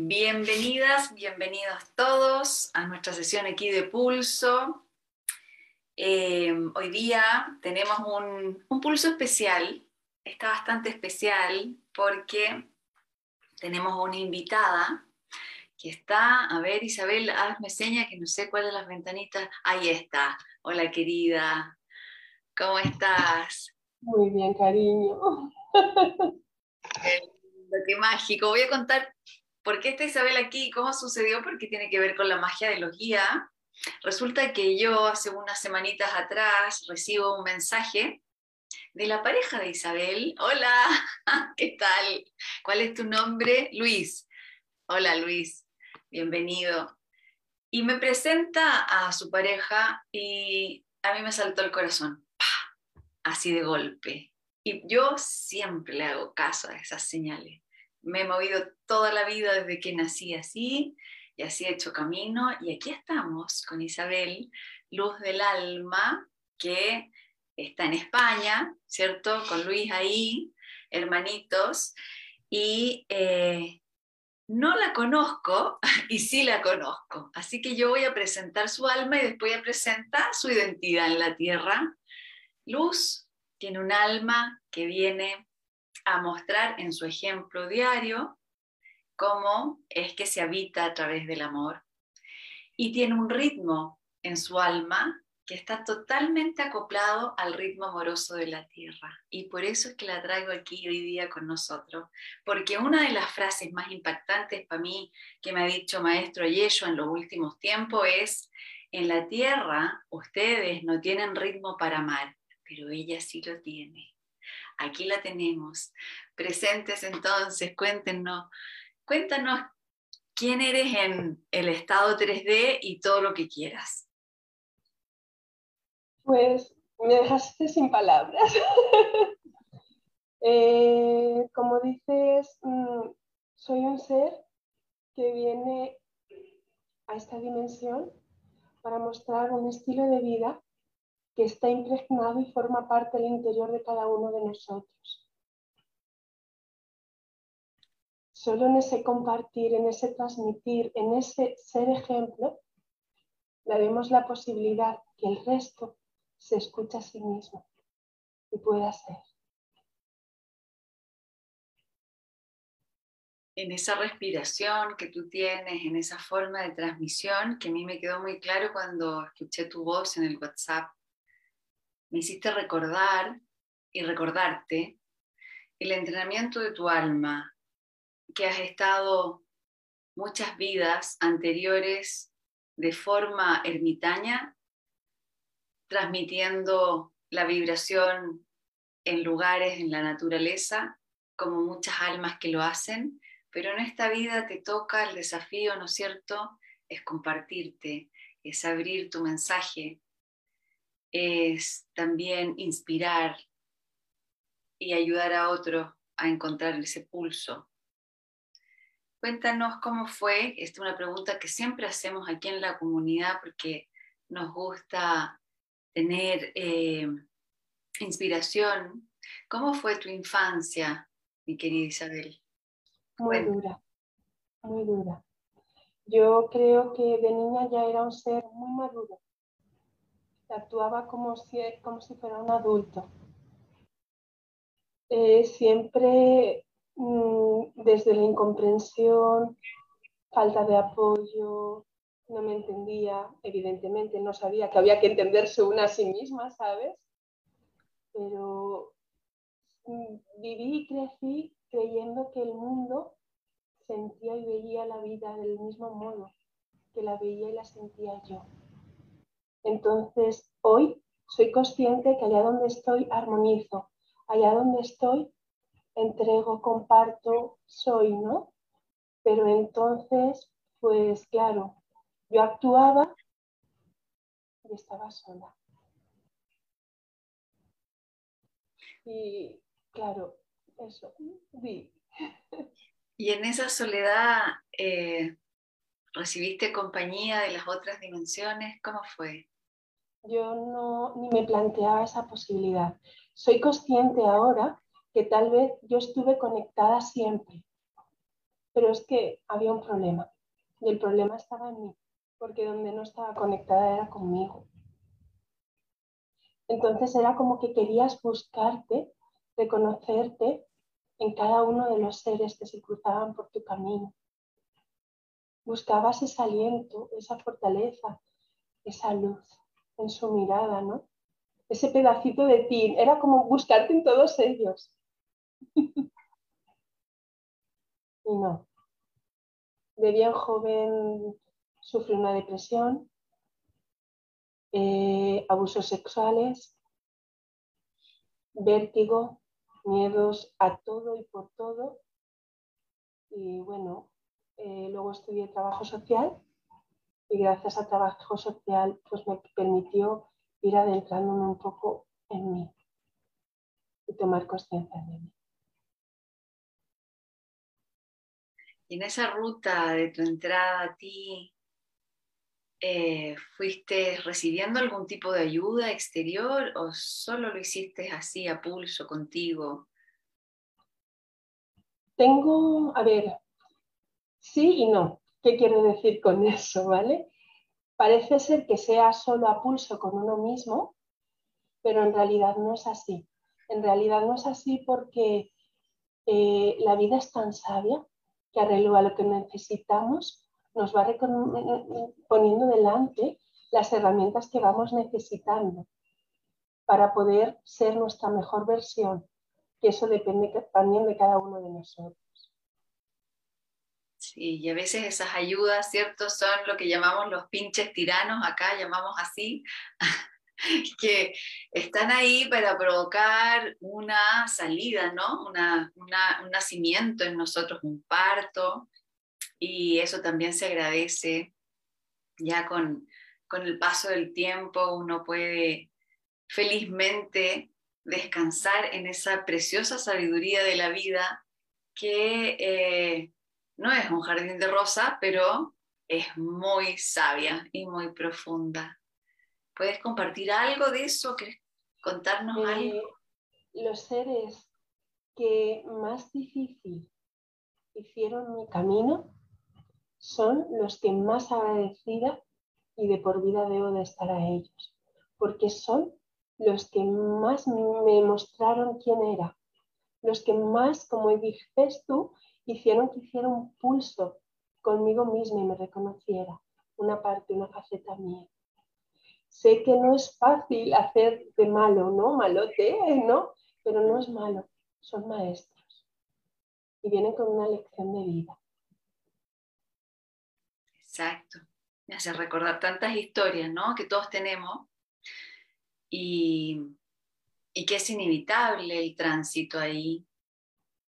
Bienvenidas, bienvenidos todos a nuestra sesión aquí de pulso. Eh, hoy día tenemos un, un, pulso especial, está bastante especial porque tenemos una invitada que está, a ver Isabel, hazme seña que no sé cuál de las ventanitas, ahí está. Hola querida, ¿cómo estás? Muy bien, cariño. Qué mágico. Voy a contar por qué está Isabel aquí, cómo sucedió, porque tiene que ver con la magia de los guías. Resulta que yo hace unas semanitas atrás recibo un mensaje de la pareja de Isabel. Hola, ¿qué tal? ¿Cuál es tu nombre? Luis. Hola Luis, bienvenido. Y me presenta a su pareja y a mí me saltó el corazón, así de golpe. Y yo siempre le hago caso a esas señales. Me he movido toda la vida desde que nací así y así he hecho camino. Y aquí estamos con Isabel, Luz del Alma, que está en España, ¿cierto? Con Luis ahí, hermanitos. Y eh, no la conozco y sí la conozco. Así que yo voy a presentar su alma y después voy a presentar su identidad en la tierra. Luz, tiene un alma que viene a mostrar en su ejemplo diario cómo es que se habita a través del amor. Y tiene un ritmo en su alma que está totalmente acoplado al ritmo amoroso de la tierra. Y por eso es que la traigo aquí hoy día con nosotros. Porque una de las frases más impactantes para mí que me ha dicho Maestro Yeshua en los últimos tiempos es, en la tierra ustedes no tienen ritmo para amar, pero ella sí lo tiene. Aquí la tenemos. Presentes entonces, cuéntenos, cuéntanos quién eres en el estado 3D y todo lo que quieras. Pues me dejaste sin palabras. Eh, como dices, mm, soy un ser que viene a esta dimensión para mostrar un estilo de vida que está impregnado y forma parte del interior de cada uno de nosotros. Solo en ese compartir, en ese transmitir, en ese ser ejemplo, daremos la posibilidad que el resto se escuche a sí mismo y pueda ser. en esa respiración que tú tienes, en esa forma de transmisión, que a mí me quedó muy claro cuando escuché tu voz en el WhatsApp, me hiciste recordar y recordarte el entrenamiento de tu alma, que has estado muchas vidas anteriores de forma ermitaña, transmitiendo la vibración en lugares, en la naturaleza, como muchas almas que lo hacen, pero en esta vida te toca el desafío, ¿no es cierto? Es compartirte, es abrir tu mensaje, es también inspirar y ayudar a otros a encontrar ese pulso. Cuéntanos cómo fue, esta es una pregunta que siempre hacemos aquí en la comunidad porque nos gusta tener eh, inspiración. ¿Cómo fue tu infancia, mi querida Isabel? Muy dura, muy dura. Yo creo que de niña ya era un ser muy maduro actuaba como si, como si fuera un adulto. Eh, siempre mm, desde la incomprensión, falta de apoyo, no me entendía, evidentemente no sabía que había que entenderse una a sí misma, ¿sabes? Pero mm, viví y crecí creyendo que el mundo sentía y veía la vida del mismo modo, que la veía y la sentía yo. Entonces, hoy soy consciente que allá donde estoy armonizo, allá donde estoy entrego, comparto, soy, ¿no? Pero entonces, pues claro, yo actuaba y estaba sola. Y claro, eso, vi. Y en esa soledad, eh, ¿recibiste compañía de las otras dimensiones? ¿Cómo fue? yo no ni me planteaba esa posibilidad. Soy consciente ahora que tal vez yo estuve conectada siempre, Pero es que había un problema y el problema estaba en mí, porque donde no estaba conectada era conmigo. Entonces era como que querías buscarte, reconocerte en cada uno de los seres que se cruzaban por tu camino. Buscabas ese aliento, esa fortaleza, esa luz en su mirada, ¿no? Ese pedacito de ti, era como buscarte en todos ellos. y no. De bien joven sufrí una depresión, eh, abusos sexuales, vértigo, miedos a todo y por todo. Y bueno, eh, luego estudié trabajo social y gracias al trabajo social pues me permitió ir adentrándome un poco en mí y tomar conciencia de mí. Y en esa ruta de tu entrada a ti, eh, ¿fuiste recibiendo algún tipo de ayuda exterior o solo lo hiciste así a pulso contigo? Tengo, a ver, sí y no. ¿Qué quiero decir con eso, vale? Parece ser que sea solo a pulso con uno mismo, pero en realidad no es así. En realidad no es así porque eh, la vida es tan sabia que arreglo a lo que necesitamos nos va poniendo delante las herramientas que vamos necesitando para poder ser nuestra mejor versión, que eso depende también de cada uno de nosotros. Y a veces esas ayudas, ¿cierto? Son lo que llamamos los pinches tiranos, acá llamamos así, que están ahí para provocar una salida, ¿no? un nacimiento en nosotros, un parto, y eso también se agradece. Ya con, el paso del tiempo uno puede felizmente descansar en esa preciosa sabiduría de la vida que eh, no es un jardín de rosa, pero es muy sabia y muy profunda. ¿Puedes compartir algo de eso? contarnos eh, algo? Los seres que más difícil hicieron mi camino son los que más agradecida y de por vida debo de estar a ellos, porque son los que más me mostraron quién era, los que más, como dices tú, hicieron que hiciera un pulso conmigo misma y me reconociera una parte, una faceta mía. Sé que no es fácil hacer de malo, ¿no? Malote, ¿no? Pero no es malo, son maestros y vienen con una lección de vida. Exacto. Me hace recordar tantas historias, ¿no? Que todos tenemos y, y que es inevitable el tránsito ahí,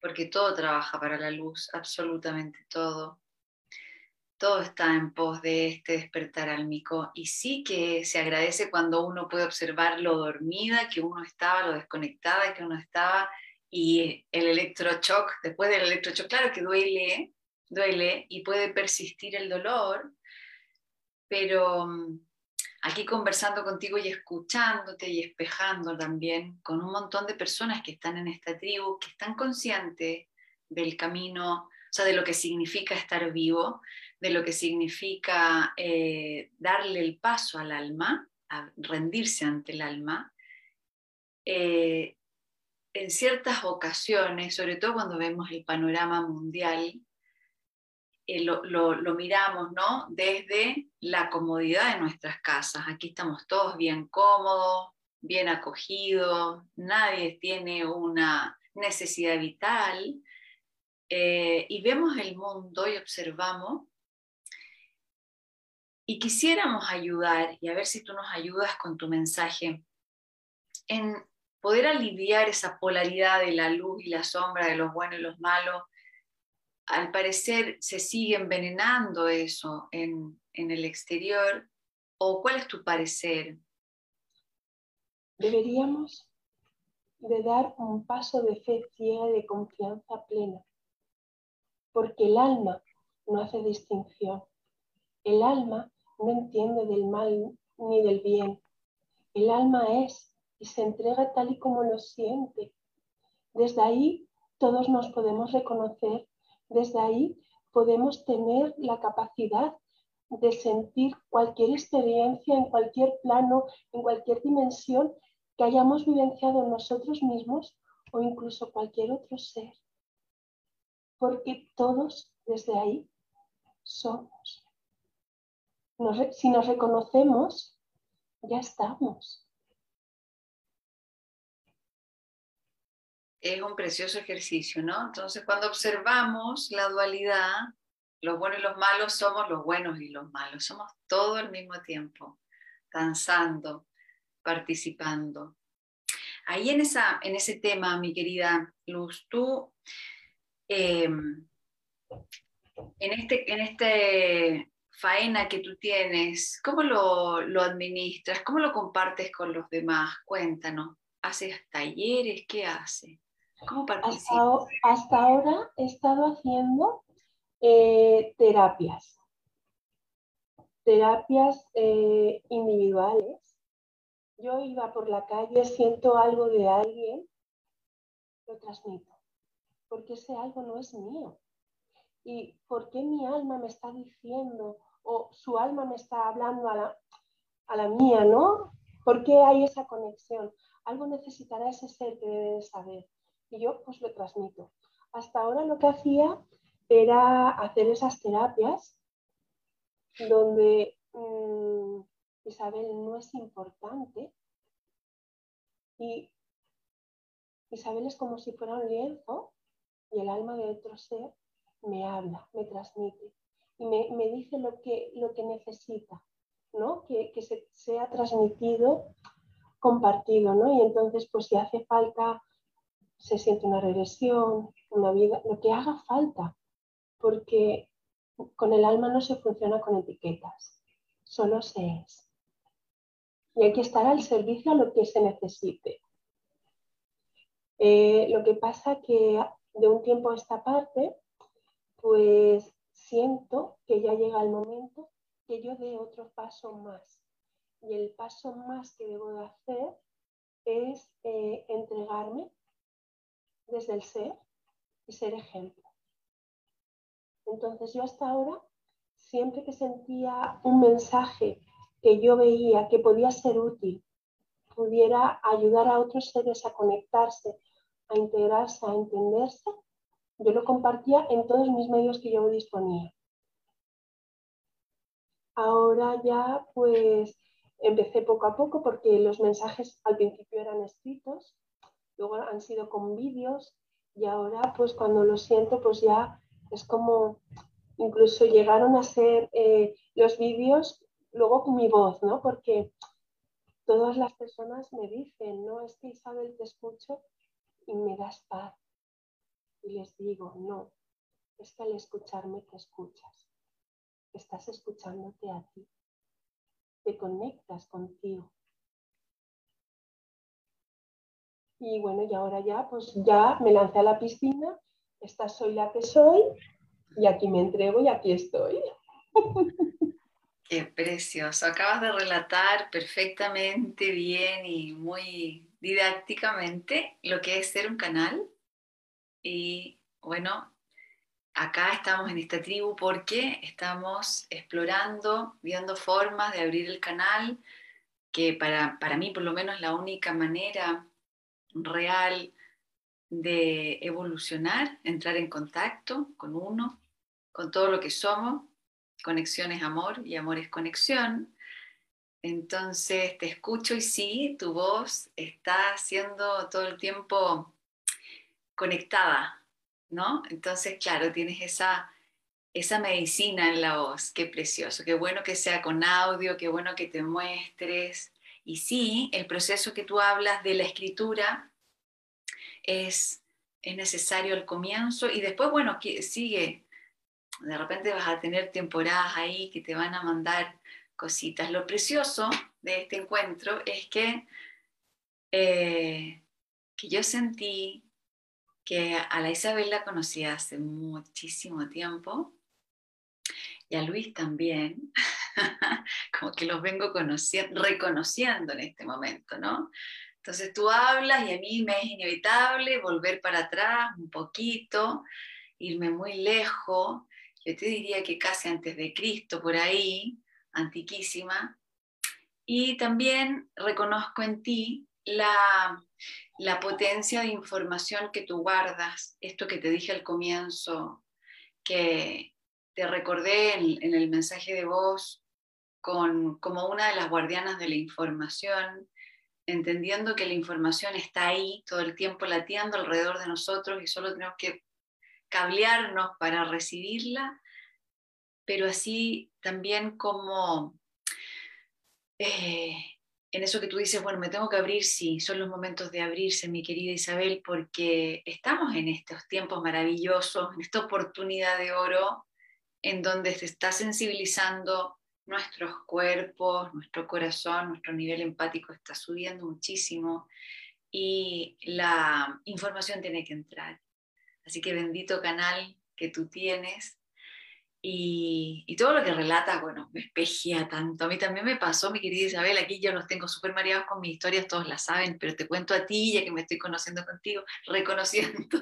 porque todo trabaja para la luz, absolutamente todo. Todo está en pos de este despertar álmico y sí que se agradece cuando uno puede observar lo dormida que uno estaba, lo desconectada que uno estaba y el electrochoc, después del electrochoc, claro que duele, duele y puede persistir el dolor, pero mm, aquí conversando contigo y escuchándote y espejando también con un montón de personas que están en esta tribu, que están conscientes del camino, o sea, de lo que significa estar vivo, de lo que significa eh, darle el paso al alma, rendirse ante el alma. Eh, en ciertas ocasiones, sobre todo cuando vemos el panorama mundial, eh, lo, miramos ¿no? desde la comodidad de nuestras casas. Aquí estamos todos bien cómodos, bien acogidos, nadie tiene una necesidad vital. Eh, y vemos el mundo y observamos y quisiéramos ayudar, y a ver si tú nos ayudas con tu mensaje, en poder aliviar esa polaridad de la luz y la sombra, de los buenos y los malos, al parecer se sigue envenenando eso en, el exterior. ¿O cuál es tu parecer? Deberíamos de dar un paso de fe ciega de confianza plena, porque el alma no hace distinción. El alma no entiende del mal ni del bien. El alma es y se entrega tal y como lo siente. Desde ahí todos nos podemos reconocer desde ahí podemos tener la capacidad de sentir cualquier experiencia en cualquier plano, en cualquier dimensión que hayamos vivenciado nosotros mismos o incluso cualquier otro ser. Porque todos desde ahí somos. si nos reconocemos, ya estamos. Es un precioso ejercicio, ¿no? Entonces, cuando observamos la dualidad, los buenos y los malos somos los buenos y los malos, somos todo al mismo tiempo, danzando, participando. Ahí en, esa, en ese tema, mi querida Luz, tú em, en este, en este faena que tú tienes, ¿cómo lo, lo, administras? ¿Cómo lo compartes con los demás? Cuéntanos. ¿Haces talleres? ¿Qué haces? ¿Cómo? Hasta, ahora he estado haciendo eh, terapias. Terapias eh, individuales. Yo iba por la calle, siento algo de alguien, lo transmito, porque ese algo no es mío y por qué mi alma me está diciendo o su alma me está hablando a la, a la mía, ¿no? ¿Por qué hay esa conexión? Algo necesitará ese ser que debe saber y yo pues lo transmito. Hasta ahora lo que hacía era hacer esas terapias donde mm, Isabel no es importante y Isabel es como si fuera un lienzo y el alma de otro ser me habla, me transmite y me, dice lo que, lo que necesita, ¿no? Que, se, sea transmitido, compartido, ¿no? Y entonces, pues si hace falta, se siente una regresión, una vida, lo que haga falta, porque con el alma no se funciona con etiquetas, solo se es. Y hay que estar al servicio a lo que se necesite. Eh, lo que pasa que de un tiempo a esta parte, pues siento que ya llega el momento que yo dé otro paso más. Y el paso más que debo de hacer es eh, entregarme desde el ser y ser ejemplo. Entonces yo hasta ahora, siempre que sentía un mensaje que yo veía que podía ser útil, pudiera ayudar a otros seres a conectarse, a integrarse, a entenderse, yo lo compartía en todos mis medios que yo disponía. Ahora ya pues empecé poco a poco porque los mensajes al principio eran escritos, luego han sido con vídeos y ahora pues cuando lo siento pues ya es como incluso llegaron a ser eh, los vídeos luego con mi voz, ¿no? Porque todas las personas me dicen, no, es que Isabel te escucho y me das paz y les digo, no, es que al escucharme te escuchas, estás escuchándote a ti, te conectas contigo. Y bueno, y ahora ya, pues ya me lancé a la piscina, esta soy la que soy y aquí me entrego y aquí estoy. Qué precioso. Acabas de relatar perfectamente bien y muy didácticamente lo que es ser un canal y bueno, acá estamos en esta tribu porque estamos explorando, viendo formas de abrir el canal, que para, para mí por lo menos la única manera real de evolucionar, entrar en contacto con uno, con todo lo que somos. Conexión es amor y amor es conexión. Entonces te escucho y sí, tu voz está siendo todo el tiempo conectada, ¿no? Entonces, claro, tienes esa, esa medicina en la voz, qué precioso, qué bueno que sea con audio, qué bueno que te muestres. Y sí, el proceso que tú hablas de la escritura es, es necesario al comienzo y después, bueno, sigue. De repente vas a tener temporadas ahí que te van a mandar cositas. Lo precioso de este encuentro es que, eh, que yo sentí que a la Isabel la conocí hace muchísimo tiempo y a Luis también, como que los vengo conociendo, reconociendo en este momento, ¿no? Entonces tú hablas y a mí me es inevitable volver para atrás un poquito, irme muy lejos. yo te diría que casi antes de Cristo, por ahí, antiquísima. Y también reconozco en ti la, la potencia de información que tú guardas, esto que te dije al comienzo, que te recordé en, el mensaje de voz con, como una de las guardianas de la información, entendiendo que la información está ahí todo el tiempo latiendo alrededor de nosotros y solo tenemos que cablearnos para recibirla, pero así también como eh, en eso que tú dices, bueno, me tengo que abrir, sí, son los momentos de abrirse, mi querida Isabel, porque estamos en estos tiempos maravillosos, en esta oportunidad de oro, en donde se está sensibilizando nuestros cuerpos, nuestro corazón, nuestro nivel empático está subiendo muchísimo y la información tiene que entrar. Así que bendito canal que tú tienes y, todo lo que relata, bueno, me espejea tanto. A mí también me pasó, mi querida Isabel, aquí yo los tengo súper mareados con mis historias, todos la saben, pero te cuento a ti, ya que me estoy conociendo contigo, reconociendo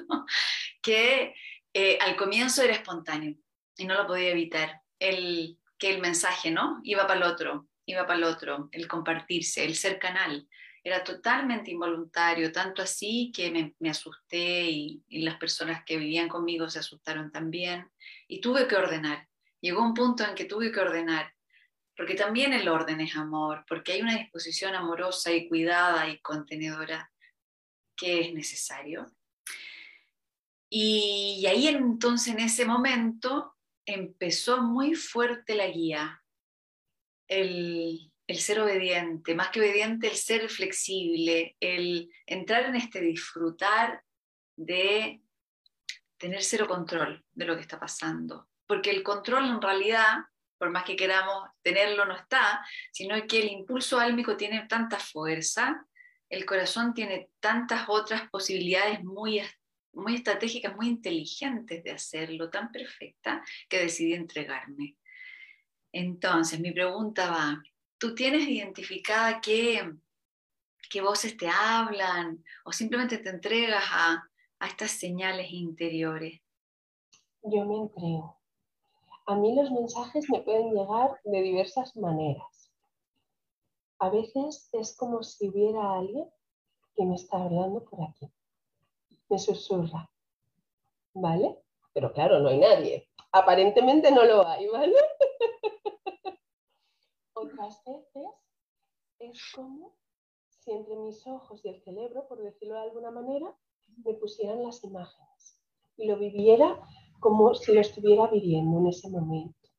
que eh, al comienzo era espontáneo y no lo podía evitar. El, que el mensaje, ¿no? Iba para el otro, iba para el otro, el compartirse, el ser canal. Era totalmente involuntario, tanto así que me, asusté y, las personas que vivían conmigo se asustaron también. Y tuve que ordenar. Llegó un punto en que tuve que ordenar, porque también el orden es amor, porque hay una disposición amorosa y cuidada y contenedora que es necesario. Y, y ahí entonces en ese momento empezó muy fuerte la guía, el, ser obediente, más que obediente, el ser flexible, el entrar en este disfrutar de tener cero control de lo que está pasando. Porque el control en realidad, por más que queramos tenerlo, no está, sino que el impulso álmico tiene tanta fuerza, el corazón tiene tantas otras posibilidades muy muy estratégicas, muy inteligentes de hacerlo, tan perfecta, que decidí entregarme. Entonces, mi pregunta va, ¿tú tienes identificada qué, qué voces te hablan o simplemente te entregas a, a estas señales interiores? Yo me entrego. A mí los mensajes me pueden llegar de diversas maneras. A veces es como si hubiera alguien que me está hablando por aquí me susurra. ¿Vale? Pero claro, no hay nadie. Aparentemente no lo hay, ¿vale? Otras veces es como si entre mis ojos y el cerebro, por decirlo de alguna manera, me pusieran las imágenes y lo viviera como si lo estuviera viviendo en ese momento.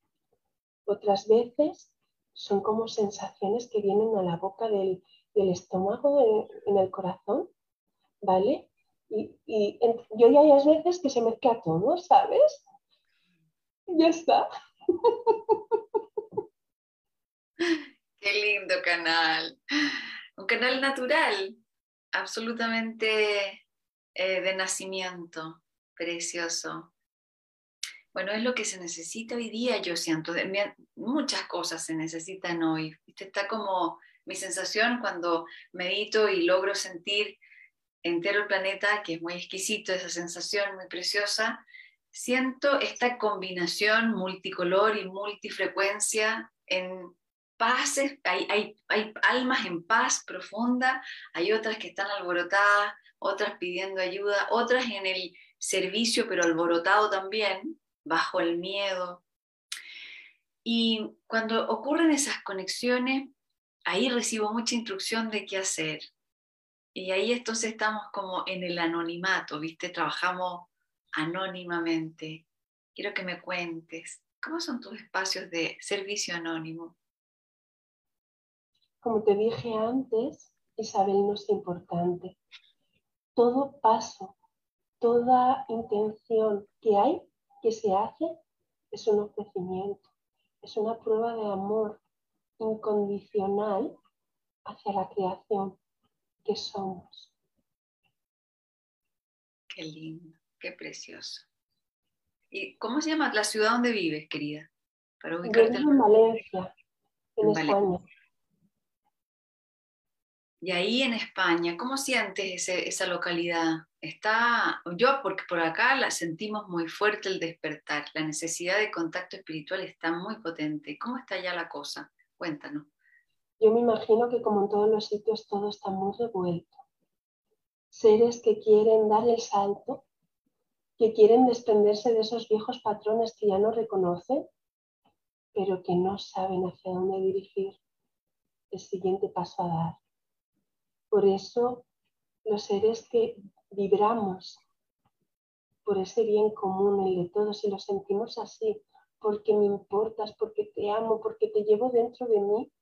Otras veces son como sensaciones que vienen a la boca del, estómago, en el corazón, ¿vale? Y, yo ya hay veces que se mezcla todo, ¿sabes? ya está. Qué lindo canal. Un canal natural, absolutamente eh, de nacimiento, precioso. Bueno, es lo que se necesita hoy día, yo siento. Muchas cosas se necesitan hoy. Está como mi sensación cuando medito y logro sentir entero el planeta, que es muy exquisito, esa sensación muy preciosa, siento esta combinación multicolor y multifrecuencia en paz, hay, hay, hay, almas en paz profunda, hay otras que están alborotadas, otras pidiendo ayuda, otras en el servicio, pero alborotado también, bajo el miedo. Y cuando ocurren esas conexiones, ahí recibo mucha instrucción de qué hacer, y ahí entonces estamos como en el anonimato, ¿viste? Trabajamos anónimamente. Quiero que me cuentes, ¿cómo son tus espacios de servicio anónimo? Como te dije antes, Isabel no es importante. Todo paso, toda intención que hay, que se hace, es un ofrecimiento, es una prueba de amor incondicional hacia la creación que somos. Qué lindo, qué precioso. ¿Y cómo se llama la ciudad donde vives, querida? Para ubicarte en Valencia, en, España. Y ahí en España, ¿cómo sientes esa localidad? Está, yo porque por acá la sentimos muy fuerte el despertar, la necesidad de contacto espiritual está muy potente. ¿Cómo está ya la cosa? Cuéntanos. Yo me imagino que como en todos los sitios todo está muy revuelto. Seres que quieren dar el salto, que quieren desprenderse de esos viejos patrones que ya no reconocen, pero que no saben hacia dónde dirigir el siguiente paso a dar. Por eso los seres que vibramos por ese bien común, el de todos, y lo sentimos así, porque me importas, porque te amo, porque te llevo dentro de mí,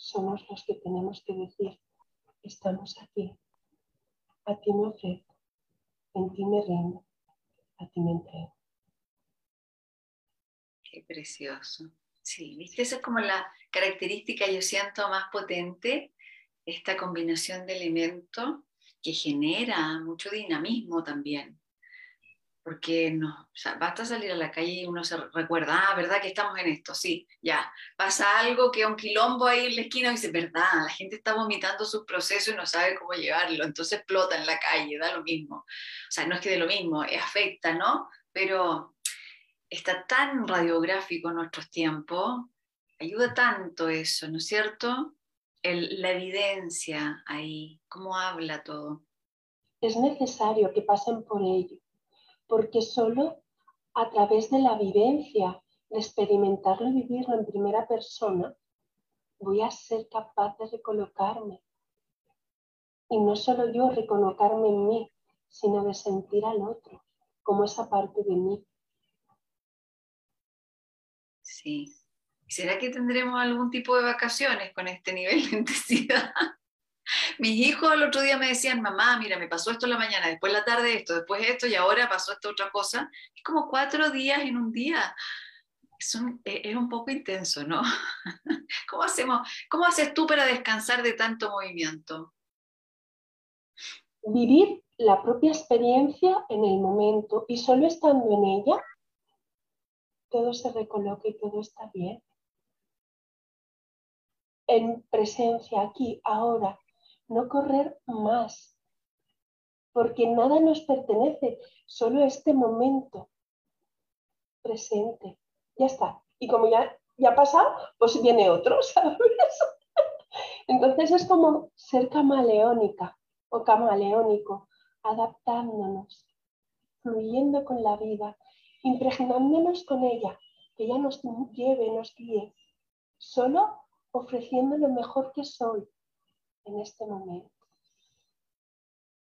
somos los que tenemos que decir, estamos aquí, a ti me ofrezco, en ti me rindo, a ti me entrego. Qué precioso. Sí, viste, esa es como la característica, yo siento, más potente, esta combinación de elementos que genera mucho dinamismo también. Porque no, basta salir a la calle y uno se recuerda, ah, ¿verdad que estamos en esto? Sí, ya. Pasa algo que un quilombo ahí en la esquina dice, ¿verdad? La gente está vomitando sus procesos y no sabe cómo llevarlo, entonces explota en la calle, da lo mismo. O sea, no es que de lo mismo, afecta, ¿no? Pero está tan radiográfico en nuestros tiempos, ayuda tanto eso, ¿no es cierto? la evidencia ahí, cómo habla todo. Es necesario que pasen por ello, porque solo a través de la vivencia, de experimentarlo y vivirlo en primera persona, voy a ser capaz de recolocarme. Y no solo yo recolocarme en mí, sino de sentir al otro como esa parte de mí. Sí, ¿será que tendremos algún tipo de vacaciones con este nivel de intensidad? Mis hijos el otro día me decían, mamá, mira, me pasó esto la mañana, después la tarde esto, después esto y ahora pasó esta otra cosa. Es como cuatro días en un día. Es un, e, es un poco intenso, ¿no? ¿Cómo, hacemos, ¿Cómo haces tú para descansar de tanto movimiento? Vivir la propia experiencia en el momento y solo estando en ella, todo se recoloca y todo está bien en presencia aquí, ahora, no correr más, porque nada nos pertenece, solo este momento presente. Ya está. Y como ya, ya ha pasado, pues viene otro, ¿sabes? Entonces es como ser camaleónica o camaleónico, adaptándonos, fluyendo con la vida, impregnándonos con ella, que ella nos lleve, nos guíe. Solo ofreciendo lo mejor que soy en este momento.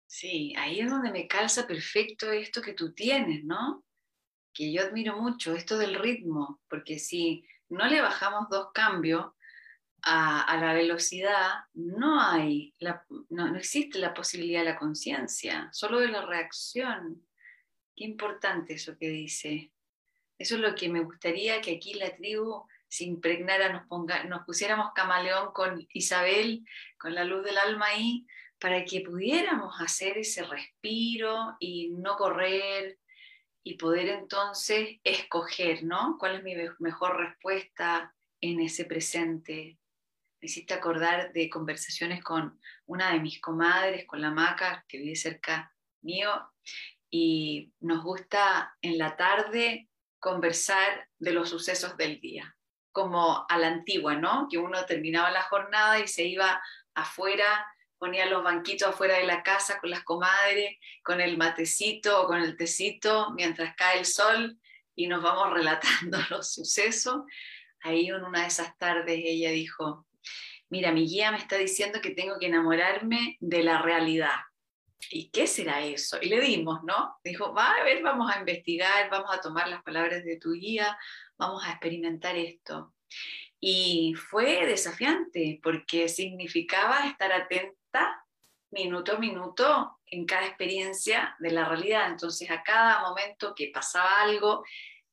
Sí, ahí es donde me calza perfecto esto que tú tienes, ¿no? Que yo admiro mucho, esto del ritmo, porque si no le bajamos dos cambios a, la velocidad, no hay, no, no existe la posibilidad de la conciencia, solo de la reacción. Qué importante eso que dice. Eso es lo que me gustaría que aquí la tribu se impregnara, nos, ponga, nos pusiéramos camaleón con Isabel, con la luz del alma ahí, para que pudiéramos hacer ese respiro y no correr y poder entonces escoger, ¿no? ¿Cuál es mi mejor respuesta en ese presente? Me hiciste acordar de conversaciones con una de mis comadres, con la Maca, que vive cerca mío, y nos gusta en la tarde conversar de los sucesos del día como a la antigua, ¿no? Que uno terminaba la jornada y se iba afuera, ponía los banquitos afuera de la casa con las comadres, con el matecito o con el tecito, mientras cae el sol y nos vamos relatando los sucesos. Ahí en una de esas tardes ella dijo, mira, mi guía me está diciendo que tengo que enamorarme de la realidad. ¿Y qué será eso? Y le dimos, ¿no? Dijo, va a ver, vamos a investigar, vamos a tomar las palabras de tu guía, vamos a experimentar esto. Y fue desafiante porque significaba estar atenta minuto a minuto en cada experiencia de la realidad. Entonces, a cada momento que pasaba algo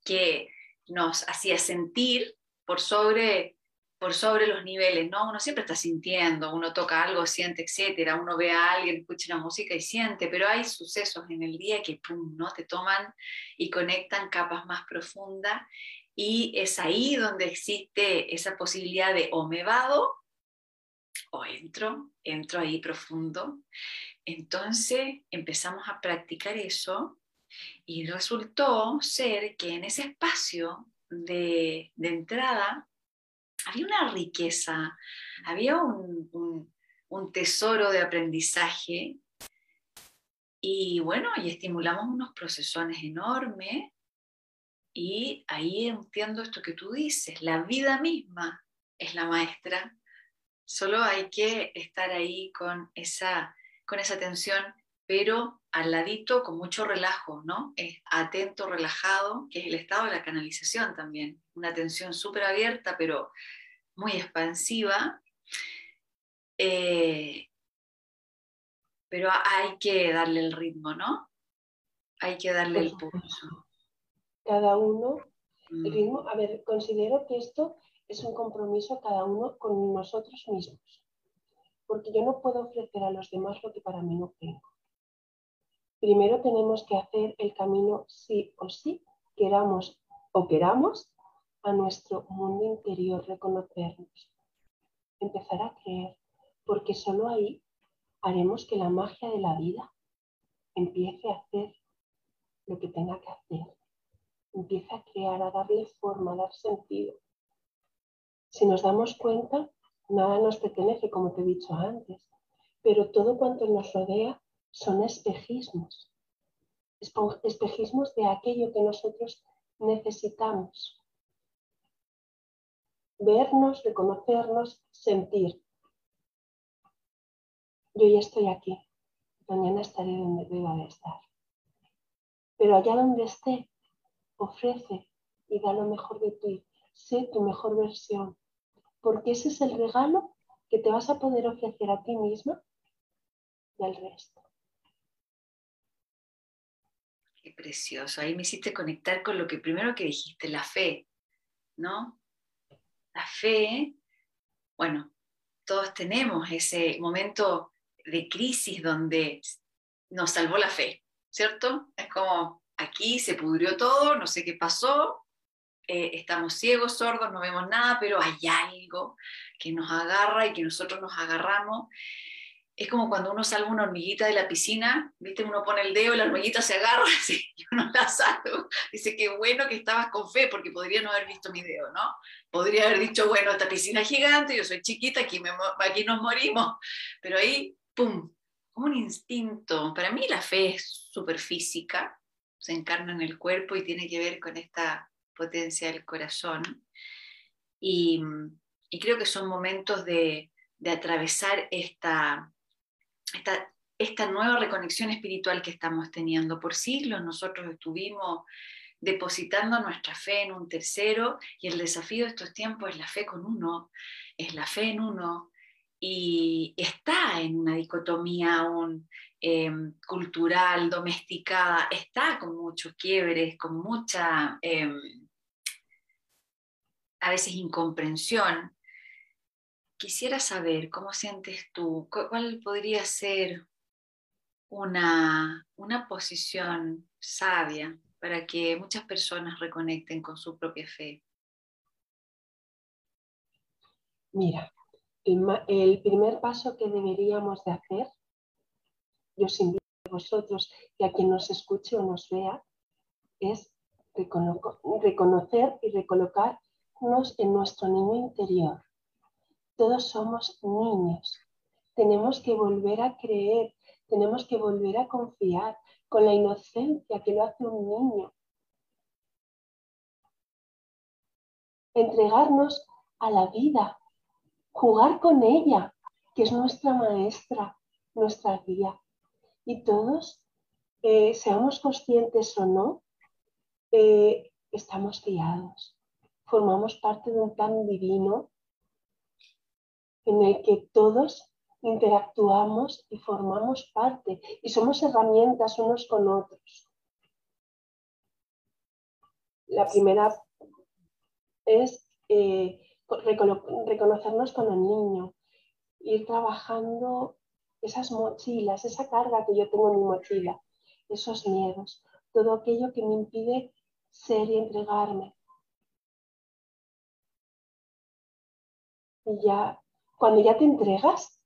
que nos hacía sentir por sobre, por sobre los niveles, ¿no? Uno siempre está sintiendo, uno toca algo, siente, etcétera, uno ve a alguien, escucha una música y siente, pero hay sucesos en el día que, ¿no? Te toman y conectan capas más profundas y es ahí donde existe esa posibilidad de o me vado o entro, entro ahí profundo, entonces empezamos a practicar eso y resultó ser que en ese espacio de, entrada había una riqueza, había un, un tesoro de aprendizaje y bueno, y estimulamos unos procesones enormes y ahí entiendo esto que tú dices, la vida misma es la maestra, solo hay que estar ahí con esa, con esa atención, pero al ladito con mucho relajo, ¿no? Es atento, relajado, que es el estado de la canalización también, una atención súper abierta, pero muy expansiva. Eh, pero hay que darle el ritmo, ¿no? Hay que darle el pulso. Cada uno, el mm. ritmo, a ver, considero que esto es un compromiso cada uno con nosotros mismos, porque yo no puedo ofrecer a los demás lo que para mí no tengo. Primero tenemos que hacer el camino sí o sí, queramos o queramos, a nuestro mundo interior, reconocernos, empezar a creer, porque solo ahí haremos que la magia de la vida empiece a hacer lo que tenga que hacer, empiece a crear, a darle forma, a dar sentido. Si nos damos cuenta, nada nos pertenece, como te he dicho antes, pero todo cuanto nos rodea son espejismos, espejismos de aquello que nosotros necesitamos. Vernos, reconocernos, sentir yo ya estoy aquí, mañana estaré donde deba de estar. Pero allá donde esté, ofrece y da lo mejor de ti, sé tu mejor versión, porque ese es el regalo que te vas a poder ofrecer a ti misma y al resto. Qué precioso. Ahí me hiciste conectar con lo que primero que dijiste, la fe, ¿no? La fe, bueno, todos tenemos ese momento de crisis donde nos salvó la fe, ¿cierto? Es como, aquí se pudrió todo, no sé qué pasó, eh, estamos ciegos, sordos, no vemos nada, pero hay algo que nos agarra y que nosotros nos agarramos. Es como cuando uno salva una hormiguita de la piscina, ¿viste? Uno pone el dedo y la hormiguita se agarra así, y uno la salva. Dice, qué bueno que estabas con fe, porque podría no haber visto mi dedo, ¿no? Podría haber dicho, bueno, esta piscina es gigante, yo soy chiquita, aquí, me, aquí nos morimos. Pero ahí ¡pum! Un instinto. Para mí la fe es súper física, se encarna en el cuerpo y tiene que ver con esta potencia del corazón. Y, creo que son momentos de, atravesar esta, esta, esta nueva reconexión espiritual que estamos teniendo. Por siglos nosotros estuvimos depositando nuestra fe en un tercero y el desafío de estos tiempos es la fe con uno, es la fe en uno, y está en una dicotomía aún em, cultural, domesticada, está con muchos quiebres, con mucha, em, a veces, incomprensión. Quisiera saber cómo sientes tú, cuál podría ser una, una posición sabia para que muchas personas reconecten con su propia fe. Mira, el, primer paso que deberíamos de hacer, yo os invito a vosotros y a quien nos escuche o nos vea, es reconocer y recolocarnos en nuestro niño interior. Todos somos niños. Tenemos que volver a creer, tenemos que volver a confiar con la inocencia que lo hace un niño. Entregarnos a la vida, jugar con ella, que es nuestra maestra, nuestra guía. Y todos, eh, seamos conscientes o no, eh, estamos guiados. Formamos parte de un plan divino en el que todos interactuamos y formamos parte y somos herramientas unos con otros. La primera es eh, reconocernos con el niño, ir trabajando esas mochilas, esa carga que yo tengo en mi mochila, esos miedos, todo aquello que me impide ser y entregarme. Y ya, cuando ya te entregas,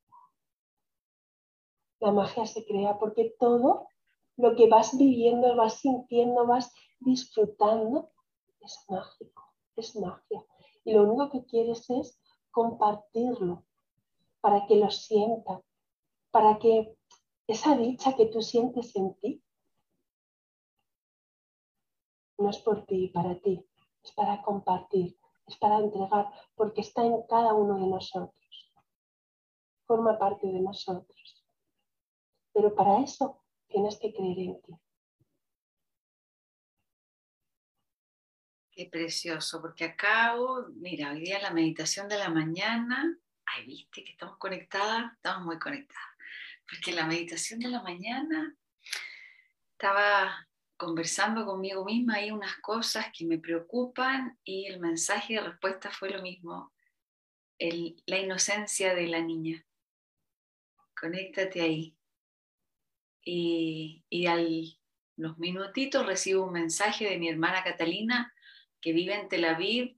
la magia se crea porque todo lo que vas viviendo, vas sintiendo, vas disfrutando, es mágico, es magia. Y lo único que quieres es compartirlo para que lo sientan, para que esa dicha que tú sientes en ti no es por ti para ti, es para compartir, es para entregar, porque está en cada uno de nosotros, forma parte de nosotros. Pero para eso tienes que creer en ti. Qué precioso, porque acabo, mira, hoy día la meditación de la mañana, ay, viste que estamos conectadas, estamos muy conectadas, porque la meditación de la mañana estaba conversando conmigo misma hay unas cosas que me preocupan y el mensaje de respuesta fue lo mismo, la inocencia de la niña. Conéctate ahí. Y, y al los minutitos recibo un mensaje de mi hermana Catalina que vive en Tel Aviv,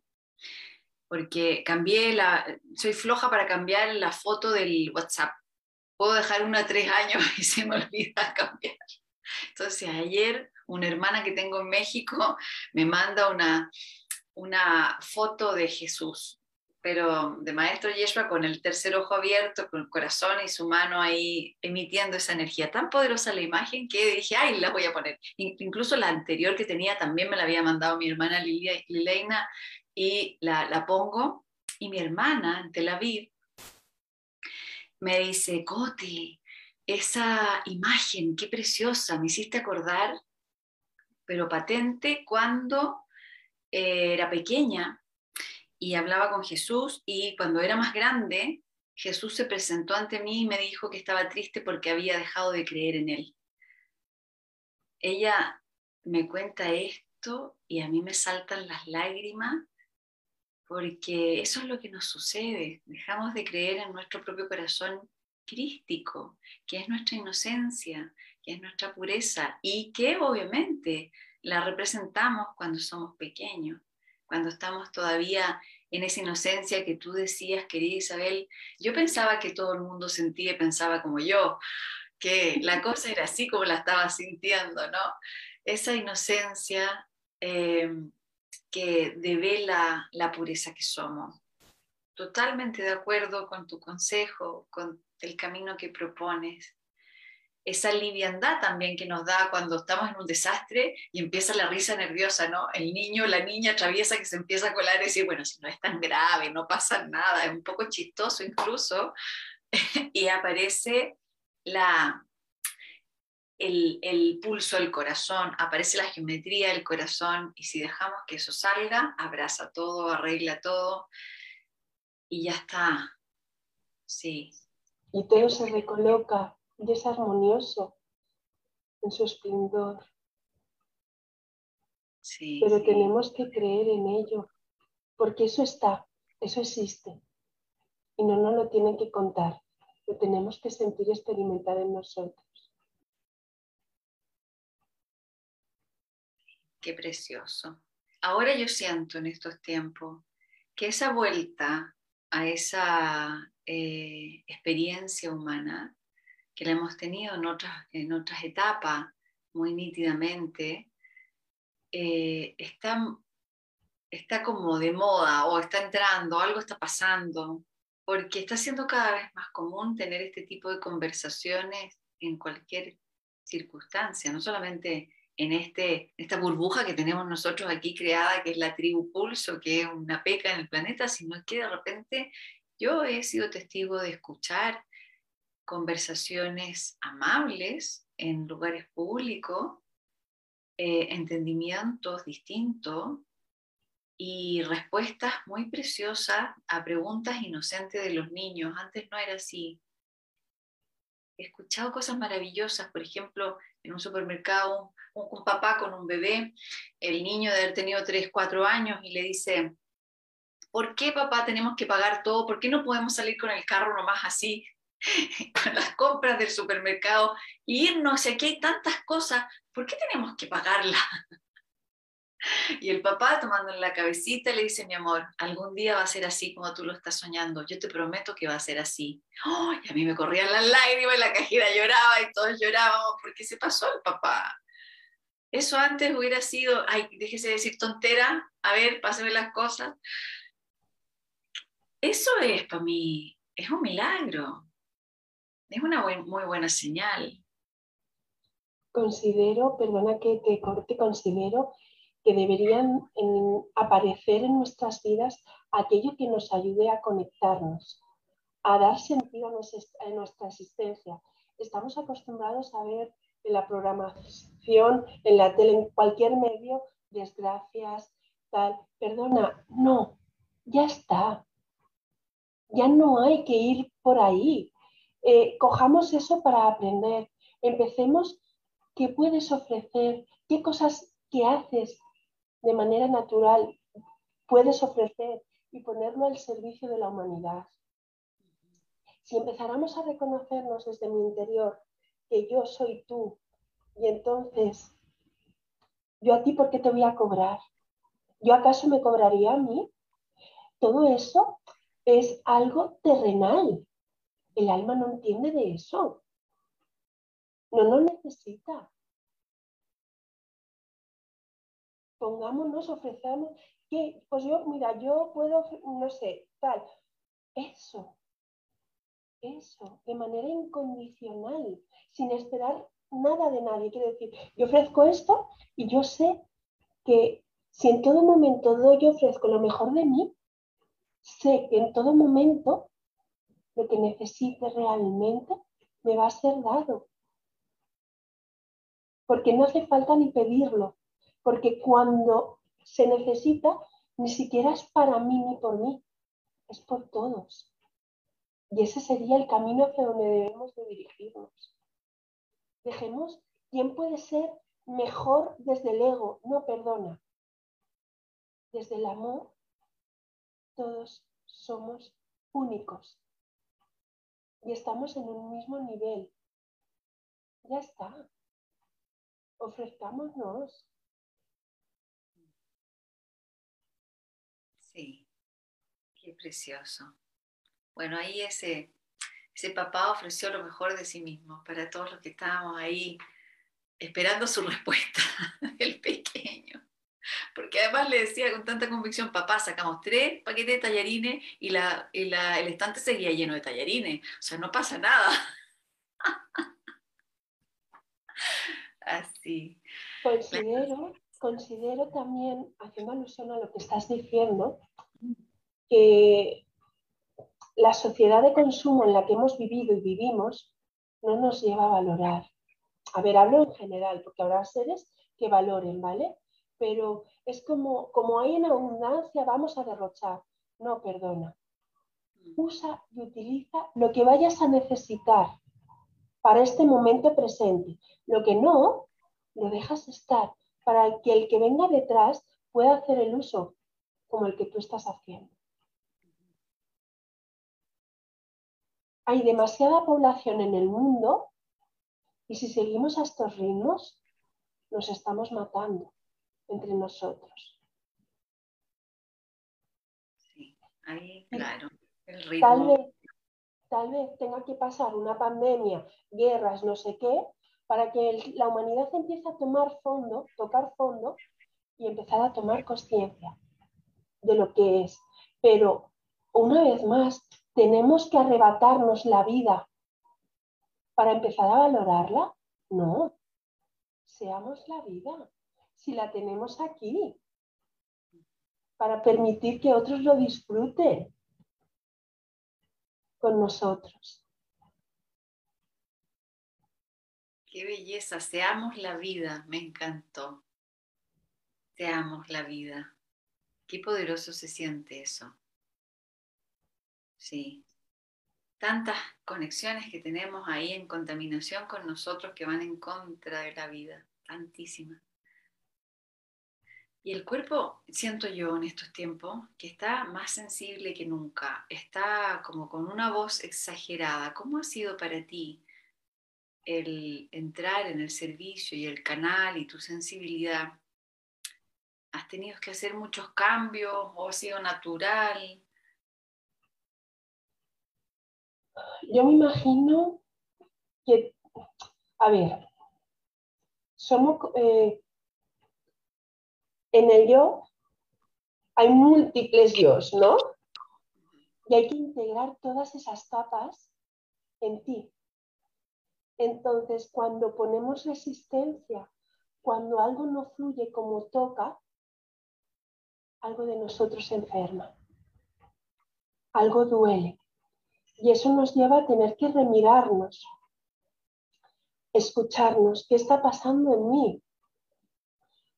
porque cambié la, soy floja para cambiar la foto del WhatsApp. Puedo dejar una tres años y se me olvida cambiar. Entonces ayer una hermana que tengo en México me manda una, una foto de Jesús, pero de Maestro Yeshua con el tercer ojo abierto, con el corazón y su mano ahí emitiendo esa energía. Tan poderosa la imagen que dije, ay, la voy a poner. Incluso la anterior que tenía también me la había mandado mi hermana Lileina y la, la pongo. Y mi hermana en Tel Aviv me dice, Coti, esa imagen, qué preciosa, me hiciste acordar pero patente cuando eh, era pequeña y hablaba con Jesús y cuando era más grande, Jesús se presentó ante mí y me dijo que estaba triste porque había dejado de creer en él. Ella me cuenta esto y a mí me saltan las lágrimas porque eso es lo que nos sucede. Dejamos de creer en nuestro propio corazón crístico, que es nuestra inocencia, que es nuestra pureza y que obviamente la representamos cuando somos pequeños, cuando estamos todavía en esa inocencia que tú decías, querida Isabel. Yo pensaba que todo el mundo sentía y pensaba como yo, que la cosa era así como la estaba sintiendo, ¿no? Esa inocencia eh, que devela la pureza que somos. Totalmente de acuerdo con tu consejo, con el camino que propones esa liviandad también que nos da cuando estamos en un desastre y empieza la risa nerviosa, ¿no? El niño, la niña traviesa que se empieza a colar y decir, bueno, si no es tan grave, no pasa nada, es un poco chistoso incluso, y aparece la, el, el, pulso del corazón, aparece la geometría del corazón y si dejamos que eso salga, abraza todo, arregla todo y ya está. Sí. Y todo se recoloca y es armonioso en su esplendor. Pero tenemos que creer en ello, porque eso está, eso existe. Y no nos lo tienen que contar, lo tenemos que sentir y experimentar en nosotros. Qué precioso. Ahora yo siento en estos tiempos que esa vuelta a esa eh, experiencia humana que la hemos tenido en otras, en otras etapas muy nítidamente, eh, está, está como de moda o está entrando, algo está pasando, porque está siendo cada vez más común tener este tipo de conversaciones en cualquier circunstancia, no solamente en este, esta burbuja que tenemos nosotros aquí creada, que es la tribu pulso, que es una peca en el planeta, sino que de repente yo he sido testigo de escuchar conversaciones amables en lugares públicos, eh, entendimientos distintos y respuestas muy preciosas a preguntas inocentes de los niños. Antes no era así. He escuchado cosas maravillosas, por ejemplo, en un supermercado, un, papá con un bebé, el niño de haber tenido 3, 4 años y le dice, ¿por qué papá tenemos que pagar todo? ¿Por qué no podemos salir con el carro nomás así? con las compras del supermercado, y irnos, aquí hay tantas cosas, ¿por qué tenemos que pagarlas? Y el papá tomando en la cabecita le dice, mi amor, algún día va a ser así como tú lo estás soñando. Yo te prometo que va a ser así. y a mí me corrían las lágrimas, la cajera lloraba y todos llorábamos porque se pasó el papá. Eso antes hubiera sido, ay, déjese decir tontera, a ver, páseme las cosas. Eso es para mí, es un milagro. Es una muy buena señal. Considero, perdona que te corte, considero que deberían aparecer en nuestras vidas aquello que nos ayude a conectarnos, a dar sentido a nuestra, existencia. Estamos acostumbrados a ver en la programación, en la tele, en cualquier medio, desgracias, tal. Perdona, no, ya está. Ya no hay que ir por ahí. Eh, cojamos eso para aprender. Empecemos qué puedes ofrecer, qué cosas que haces de manera natural puedes ofrecer y ponerlo al servicio de la humanidad. Si empezáramos a reconocernos desde mi interior que yo soy tú y entonces yo a ti por qué te voy a cobrar? ¿Yo acaso me cobraría a mí? Todo eso es algo terrenal. El alma no entiende de eso. No lo necesita. Pongámonos, ofrecemos, que, pues yo, mira, yo puedo, no sé, tal. Eso, eso, de manera incondicional, sin esperar nada de nadie. Quiero decir, yo ofrezco esto y yo sé que si en todo momento doy y ofrezco lo mejor de mí, sé que en todo momento lo que necesite realmente me va a ser dado. Porque no hace falta ni pedirlo, porque cuando se necesita, ni siquiera es para mí ni por mí, es por todos. Y ese sería el camino hacia donde debemos de dirigirnos. Dejemos quién puede ser mejor desde el ego, no perdona. Desde el amor, todos somos únicos y estamos en un mismo nivel. Ya está. Ofrezcámonos. Qué precioso. Bueno, ahí ese, ese papá ofreció lo mejor de sí mismo para todos los que estábamos ahí esperando su respuesta, el pequeño. Porque además le decía con tanta convicción, papá, sacamos tres paquetes de tallarines y, la, el estante seguía lleno de tallarines. O sea, no pasa nada. Así. Considero considero también, haciendo alusión a lo que estás diciendo, que la sociedad de consumo en la que hemos vivido y vivimos no nos lleva a valorar. A ver, hablo en general, porque habrá seres que valoren, ¿vale? Pero es como, como hay en abundancia, vamos a derrochar. No, perdona. Usa y utiliza lo que vayas a necesitar para este momento presente. Lo que no, lo dejas estar para que el que venga detrás pueda hacer el uso como el que tú estás haciendo. Hay demasiada población en el mundo y si seguimos a estos ritmos, nos estamos matando entre nosotros. Sí, ahí, claro, el ritmo. Tal vez, tal vez tenga que pasar una pandemia, guerras, no sé qué, para que la humanidad empiece a tomar fondo, tocar fondo y empezar a tomar conciencia de lo que es. Pero una vez más, tenemos que arrebatarnos la vida para empezar a valorarla. No, seamos la vida, si la tenemos aquí, para permitir que otros lo disfruten con nosotros. Qué belleza, seamos la vida, me encantó. Seamos la vida. Qué poderoso se siente eso. Sí. Tantas conexiones que tenemos ahí en contaminación con nosotros que van en contra de la vida. Tantísimas. Y el cuerpo, siento yo en estos tiempos, que está más sensible que nunca, está como con una voz exagerada. ¿Cómo ha sido para ti el entrar en el servicio y el canal y tu sensibilidad ¿Has tenido que hacer muchos cambios o ha sido natural? Yo me imagino que, a ver, somos, eh, en el yo hay múltiples yo, ¿no? Y hay que integrar todas esas capas en ti. Entonces, cuando ponemos resistencia, cuando algo no fluye como toca, algo de nosotros se enferma, algo duele. Y eso nos lleva a tener que remirarnos, escucharnos, ¿qué está pasando en mí?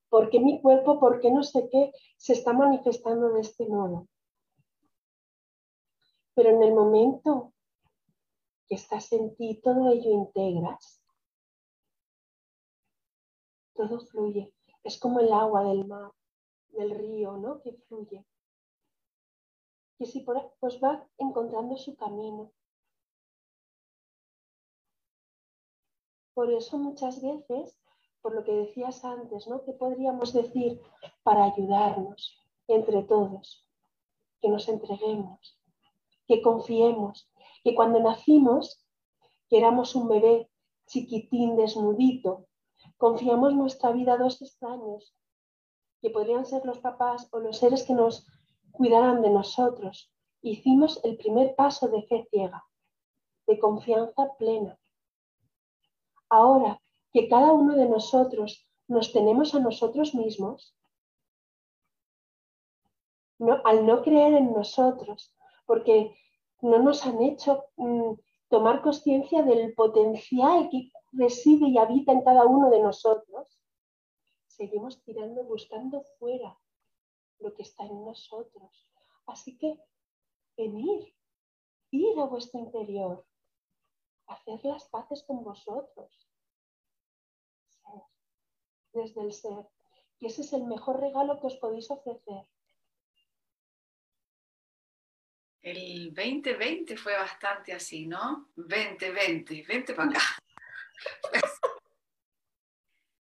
¿Por qué mi cuerpo, por qué no sé qué, se está manifestando de este modo? Pero en el momento que estás en ti, todo ello integras, todo fluye. Es como el agua del mar, del río, ¿no? Que fluye. Y si por, pues va encontrando su camino. Por eso muchas veces, por lo que decías antes, ¿no? ¿Qué podríamos decir para ayudarnos entre todos? Que nos entreguemos, que confiemos, que cuando nacimos, que éramos un bebé chiquitín, desnudito, confiamos nuestra vida a dos extraños, que podrían ser los papás o los seres que nos cuidaran de nosotros. Hicimos el primer paso de fe ciega, de confianza plena. Ahora que cada uno de nosotros nos tenemos a nosotros mismos, al no creer en nosotros, porque no nos han hecho mm, tomar conciencia del potencial que reside y habita en cada uno de nosotros, seguimos tirando, buscando fuera lo que está en nosotros. Así que venir, ir a vuestro interior, hacer las paces con vosotros, desde el ser. Y ese es el mejor regalo que os podéis ofrecer. El 2020 fue bastante así, ¿no? 2020, 20 para acá.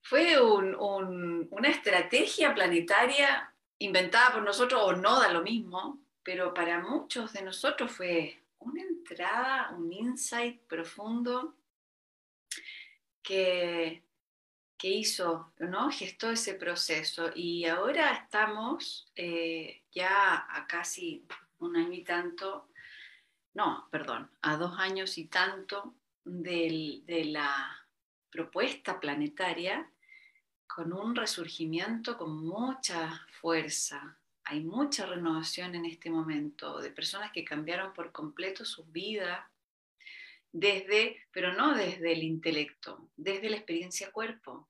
fue una estrategia planetaria inventada por nosotros o no da lo mismo, pero para muchos de nosotros fue una entrada, un insight profundo que, que hizo, ¿no? gestó ese proceso. Y ahora estamos eh, ya a casi un año y tanto, no, perdón, a dos años y tanto de la propuesta planetaria con un resurgimiento con mucha Hay mucha renovación en este momento de personas que cambiaron por completo su vida desde, pero no desde el intelecto, desde la experiencia cuerpo,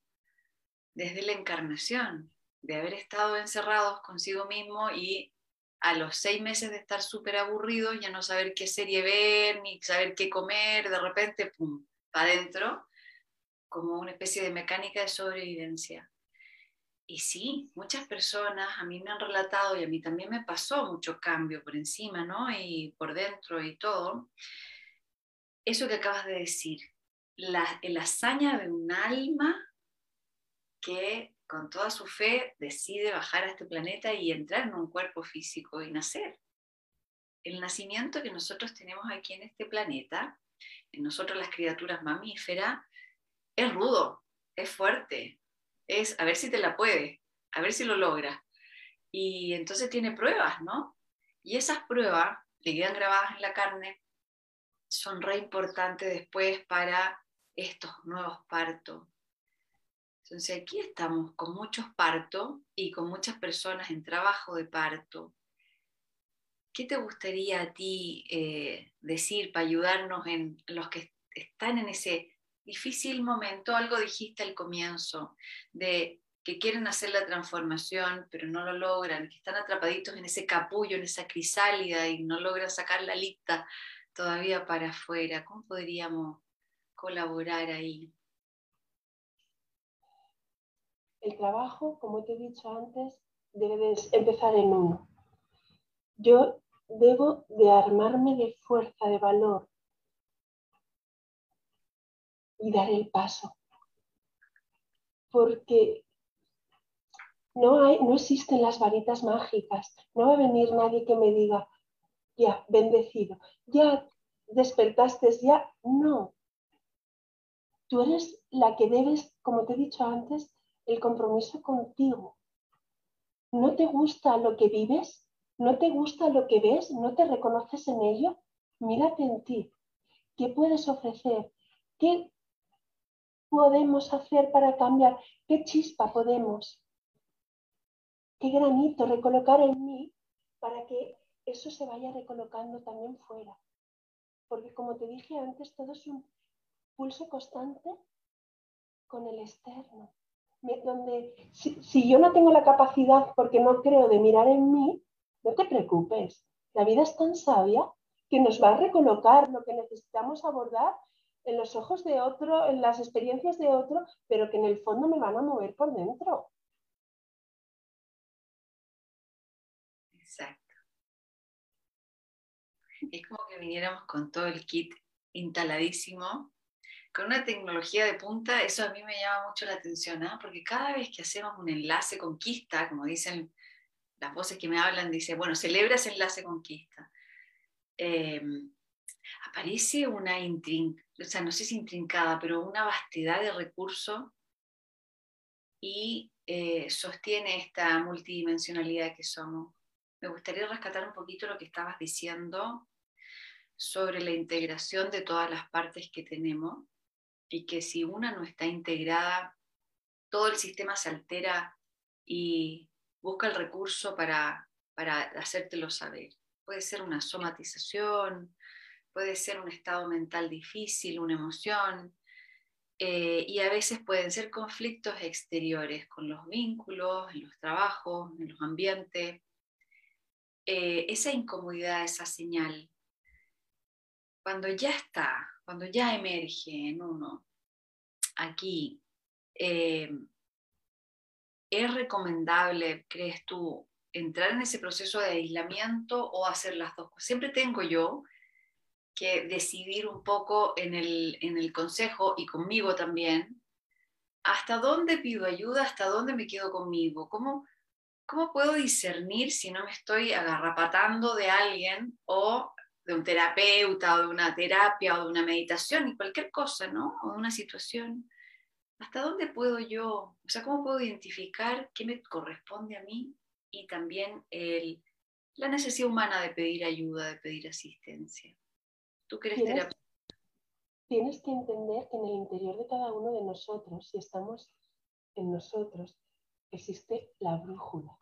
desde la encarnación, de haber estado encerrados consigo mismo y a los seis meses de estar súper aburridos, ya no saber qué serie ver, ni saber qué comer, de repente, pum, para adentro, como una especie de mecánica de sobrevivencia. Y sí, muchas personas a mí me han relatado, y a mí también me pasó mucho cambio por encima, ¿no? Y por dentro y todo. Eso que acabas de decir, la, la hazaña de un alma que con toda su fe, decide bajar a este planeta y entrar en un cuerpo físico y nacer. El nacimiento que nosotros tenemos aquí en este planeta, en nosotros las criaturas mamíferas, es rudo, es fuerte, es a ver si te la puede, a ver si lo logra. Y entonces tiene pruebas, ¿no? Y esas pruebas le quedan grabadas en la carne, son re importantes después para estos nuevos partos, entonces aquí estamos con muchos partos y con muchas personas en trabajo de parto. ¿Qué te gustaría a ti eh, decir para ayudarnos en los que están en ese difícil momento? Algo dijiste al comienzo, de que quieren hacer la transformación, pero no lo logran, que están atrapaditos en ese capullo, en esa crisálida y no logran sacar la lista todavía para afuera. ¿Cómo podríamos colaborar ahí? el trabajo, como te he dicho antes, debe empezar en uno. Yo debo de armarme de fuerza, de valor y dar el paso. Porque No, hay, no existen las varitas mágicas. No va a venir nadie que me diga, ya, bendecido, ya despertaste, ya. No. Tú eres la que debes, como te he dicho antes, el compromiso contigo. ¿No te gusta lo que vives? ¿No te gusta lo que ves? ¿No te reconoces en ello? Mírate en ti. ¿Qué puedes ofrecer? ¿Qué podemos hacer para cambiar? ¿Qué chispa podemos? ¿Qué granito recolocar en mí para que eso se vaya recolocando también fuera? Porque como te dije antes, todo es un pulso constante con el externo. Donde si, si yo no tengo la capacidad, porque no creo, de mirar en mí, no te preocupes. La vida es tan sabia que nos va a recolocar lo que necesitamos abordar en los ojos de otro, en las experiencias de otro, pero que en el fondo me van a mover por dentro. Exacto. Es como que viniéramos con todo el kit instaladísimo, con una tecnología de punta, eso a mí me llama mucho la atención, ¿ah? porque cada vez que hacemos un enlace conquista, como dicen las voces que me hablan, dice, bueno, celebra ese enlace conquista. Em, aparece una o sea, no sé si intrincada, pero una vastedad de recursos y eh, sostiene esta multidimensionalidad que somos. Me gustaría rescatar un poquito lo que estabas diciendo sobre la integración de todas las partes que tenemos y que si una no está integrada, todo el sistema se altera y busca el recurso para, para hacértelo saber. Puede ser una somatización, puede ser un estado mental difícil, una emoción, eh, y a veces pueden ser conflictos exteriores con los vínculos, en los trabajos, en los ambientes. Eh, esa incomodidad, esa señal, cuando ya está, cuando ya emerge en uno, aquí, eh, ¿es recomendable, crees tú, entrar en ese proceso de aislamiento o hacer las dos cosas. Siempre tengo yo que decidir un poco en el, en el consejo y conmigo también, hasta dónde pido ayuda, hasta dónde me quedo conmigo, cómo, cómo puedo discernir si no me estoy agarrapatando de alguien o de un terapeuta o de una terapia o de una meditación y cualquier cosa, ¿no? O de una situación. ¿Hasta dónde puedo yo, o sea, cómo puedo identificar qué me corresponde a mí y también el, la necesidad humana de pedir ayuda, de pedir asistencia. ¿Tú crees tienes, tienes que entender que en el interior de cada uno de nosotros, si estamos en nosotros, existe la brújula,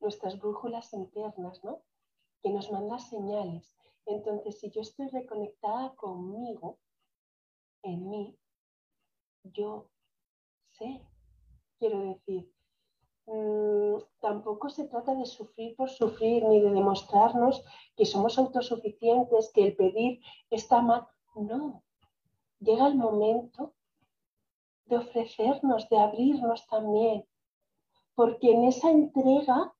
nuestras brújulas internas, ¿no? Que nos manda señales. Entonces, si yo estoy reconectada conmigo, en mí, yo sé, quiero decir, Mm, tampoco se trata de sufrir por sufrir ni de demostrarnos que somos autosuficientes, que el pedir está mal. No, llega el momento de ofrecernos, de abrirnos también, porque en esa entrega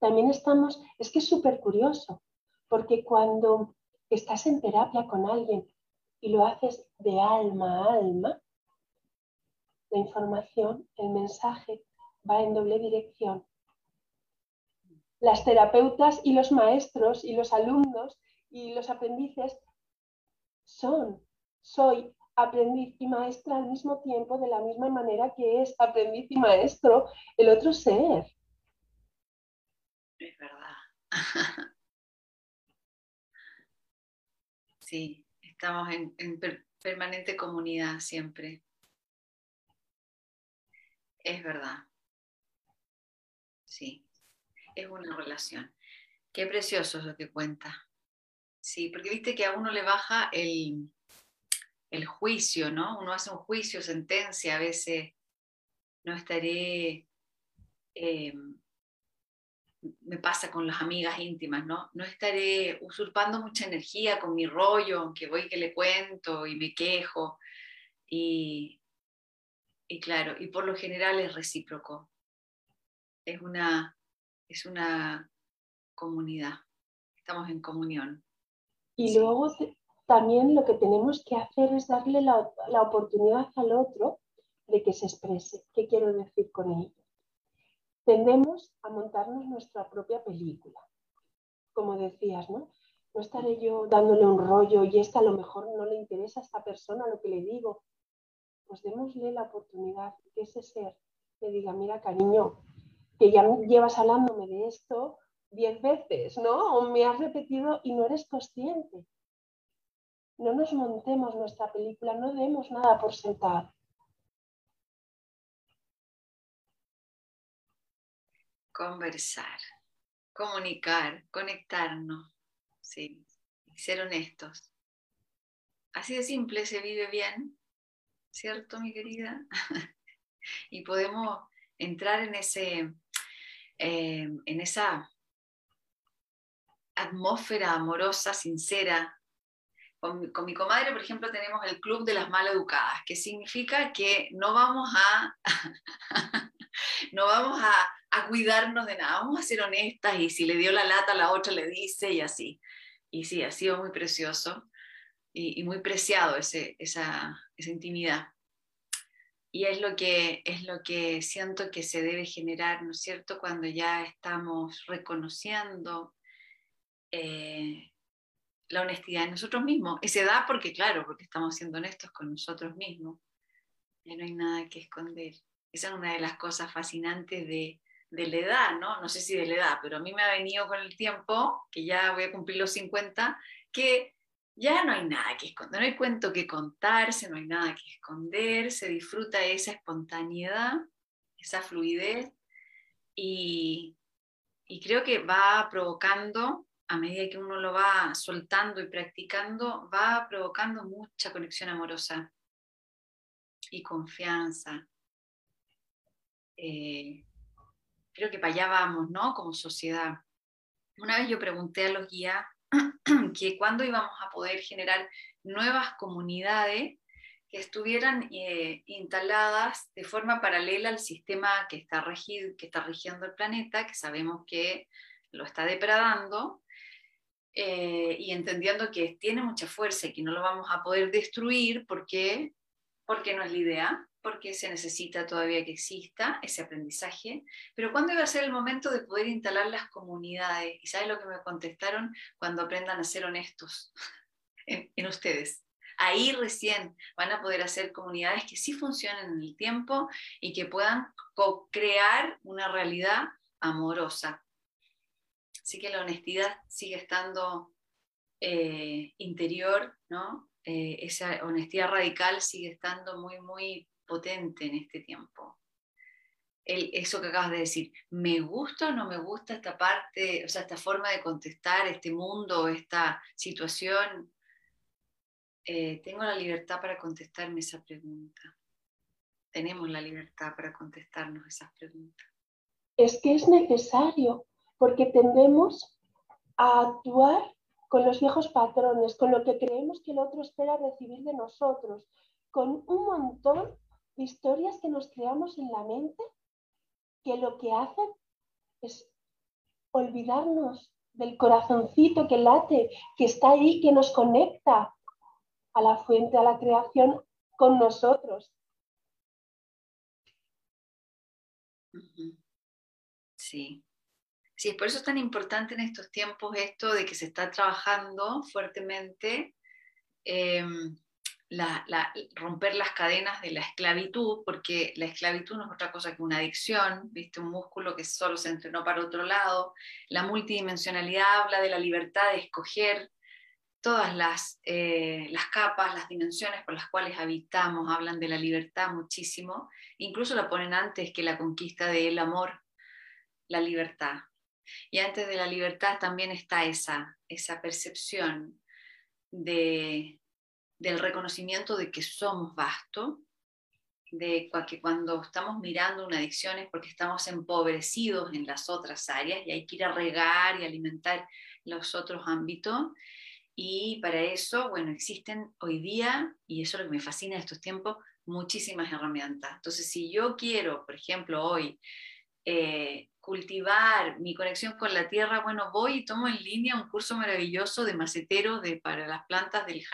también estamos, es que es súper curioso, porque cuando estás en terapia con alguien y lo haces de alma a alma, la información, el mensaje va en doble dirección. Las terapeutas y los maestros y los alumnos y los aprendices son, soy aprendiz y maestra al mismo tiempo de la misma manera que es aprendiz y maestro el otro ser. Es verdad. Sí, estamos en, en permanente comunidad siempre. Es verdad. Sí, es una relación. Qué precioso es lo que cuenta. Sí, porque viste que a uno le baja el, juicio, ¿no? Uno hace un juicio, sentencia, a veces no estaré, eh, me pasa con las amigas íntimas, ¿no? No estaré usurpando mucha energía con mi rollo, aunque voy que le cuento y me quejo. Y, y claro, y por lo general es recíproco es una, es una comunidad, estamos en comunión. Y luego también lo que tenemos que hacer es darle la, la, oportunidad al otro de que se exprese. ¿Qué quiero decir con ello? tendemos a montarnos nuestra propia película. Como decías, ¿no? No estaré yo dándole un rollo y esta a lo mejor no le interesa a esta persona lo que le digo. Pues démosle la oportunidad que ese ser le diga, mira cariño, que ya llevas hablándome de esto diez veces, ¿no? O me has repetido y no eres consciente. No nos montemos nuestra película, no demos nada por sentado. Conversar, comunicar, conectarnos, sí, ser honestos. Así de simple se vive bien, ¿cierto, mi querida? y podemos entrar en, ese, eh, en esa atmósfera amorosa, sincera. Con, mi comadre, por ejemplo, tenemos el Club de las Maleducadas, que significa que no vamos a, no vamos a, cuidarnos de nada, vamos a ser honestas y si le dio la lata, la otra le dice y así. Y sí, ha sido muy precioso y, muy preciado ese, esa, esa intimidad. Y es lo, que, es lo que siento que se debe generar, ¿no es cierto?, cuando ya estamos reconociendo eh, la honestidad en nosotros mismos. Y se da porque, claro, porque estamos siendo honestos con nosotros mismos. Ya no hay nada que esconder. Esa es una de las cosas fascinantes de, de la edad, ¿no? No sé si de la edad, pero a mí me ha venido con el tiempo, que ya voy a cumplir los 50, que ya no hay nada que esconder, no hay cuento que contarse, no hay nada que esconder, se disfruta esa espontaneidad, esa fluidez y, y creo que va provocando a medida que uno lo va soltando y practicando, va provocando mucha conexión amorosa y confianza. Eh, creo que para allá vamos, ¿no? Como sociedad. Una vez yo pregunté a los guías que cuándo íbamos a poder generar nuevas comunidades que estuvieran eh, instaladas de forma paralela al sistema que está, regido, que está rigiendo el planeta, que sabemos que lo está depredando, eh, y entendiendo que tiene mucha fuerza y que no lo vamos a poder destruir porque, porque no es la idea, porque se necesita todavía que exista ese aprendizaje, pero ¿cuándo iba a ser el momento de poder instalar las comunidades? ¿Y sabes lo que me contestaron? Cuando aprendan a ser honestos en, ustedes. Ahí recién van a poder hacer comunidades que sí funcionen en el tiempo y que puedan co-crear una realidad amorosa, Así que la honestidad sigue estando eh, interior, ¿no? Eh, esa honestidad radical sigue estando muy, muy potente en este tiempo. eso que acabas de decir, ¿me gusta o no me gusta esta parte, o sea, esta forma de contestar, este mundo, esta situación? Eh, tengo la libertad para contestarme esa pregunta. Tenemos la libertad para contestarnos esas preguntas. Es que es necesario, porque tendemos a actuar con los viejos patrones, con lo que creemos que el otro espera recibir de nosotros, con un montón historias que nos creamos en la mente que lo que hacen es olvidarnos del corazoncito que late, que está ahí, que nos conecta a la fuente, a la creación con nosotros. Sí. Sí, por eso es tan importante en estos tiempos esto de que se está trabajando fuertemente em, romper las cadenas de la esclavitud, porque la esclavitud no es otra cosa que una adicción, ¿viste? un músculo que solo se entrenó para otro lado. La multidimensionalidad habla de la libertad de escoger todas las, eh, las capas, las dimensiones por las cuales habitamos, hablan de la libertad muchísimo, incluso la ponen antes que la conquista del amor, la libertad. Y antes de la libertad también está esa, esa percepción de, del reconocimiento de que somos vasto, de que cuando estamos mirando una adicción es porque estamos empobrecidos en las otras áreas y hay que ir a regar y alimentar los otros ámbitos. Y para eso, bueno, existen hoy día, y eso es lo que me fascina de estos tiempos, muchísimas herramientas. Entonces, si yo quiero, por ejemplo, hoy eh, cultivar mi conexión con la tierra, bueno, voy y tomo en línea un curso maravilloso de macetero de, para las plantas del,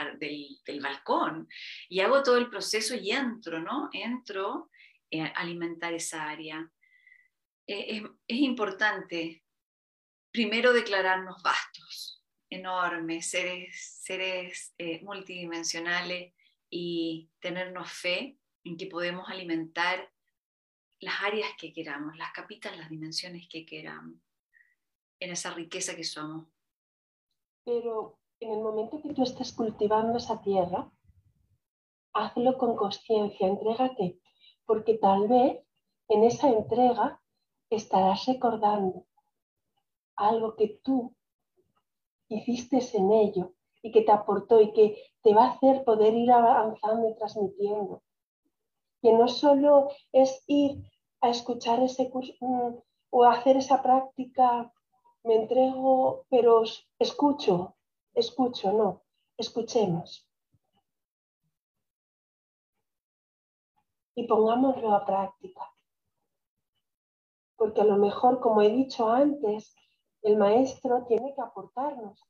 del, balcón y hago todo el proceso y entro, ¿no? Entro a alimentar esa área. eh, es, importante primero declararnos vastos, enormes, seres, seres eh, multidimensionales y tenernos fe en que podemos alimentar las áreas que queramos, las capitas, las dimensiones que queramos, en esa riqueza que somos. Pero en el momento que tú estés cultivando esa tierra, hazlo con conciencia, entrégate, porque tal vez en esa entrega estarás recordando algo que tú hiciste en ello y que te aportó y que te va a hacer poder ir avanzando y transmitiendo. Que no solo es ir a escuchar ese curso mm, o hacer esa práctica, me entrego, pero escucho, escucho, no, escuchemos. Y pongámoslo a práctica. Porque a lo mejor, como he dicho antes, el maestro tiene que aportarnos,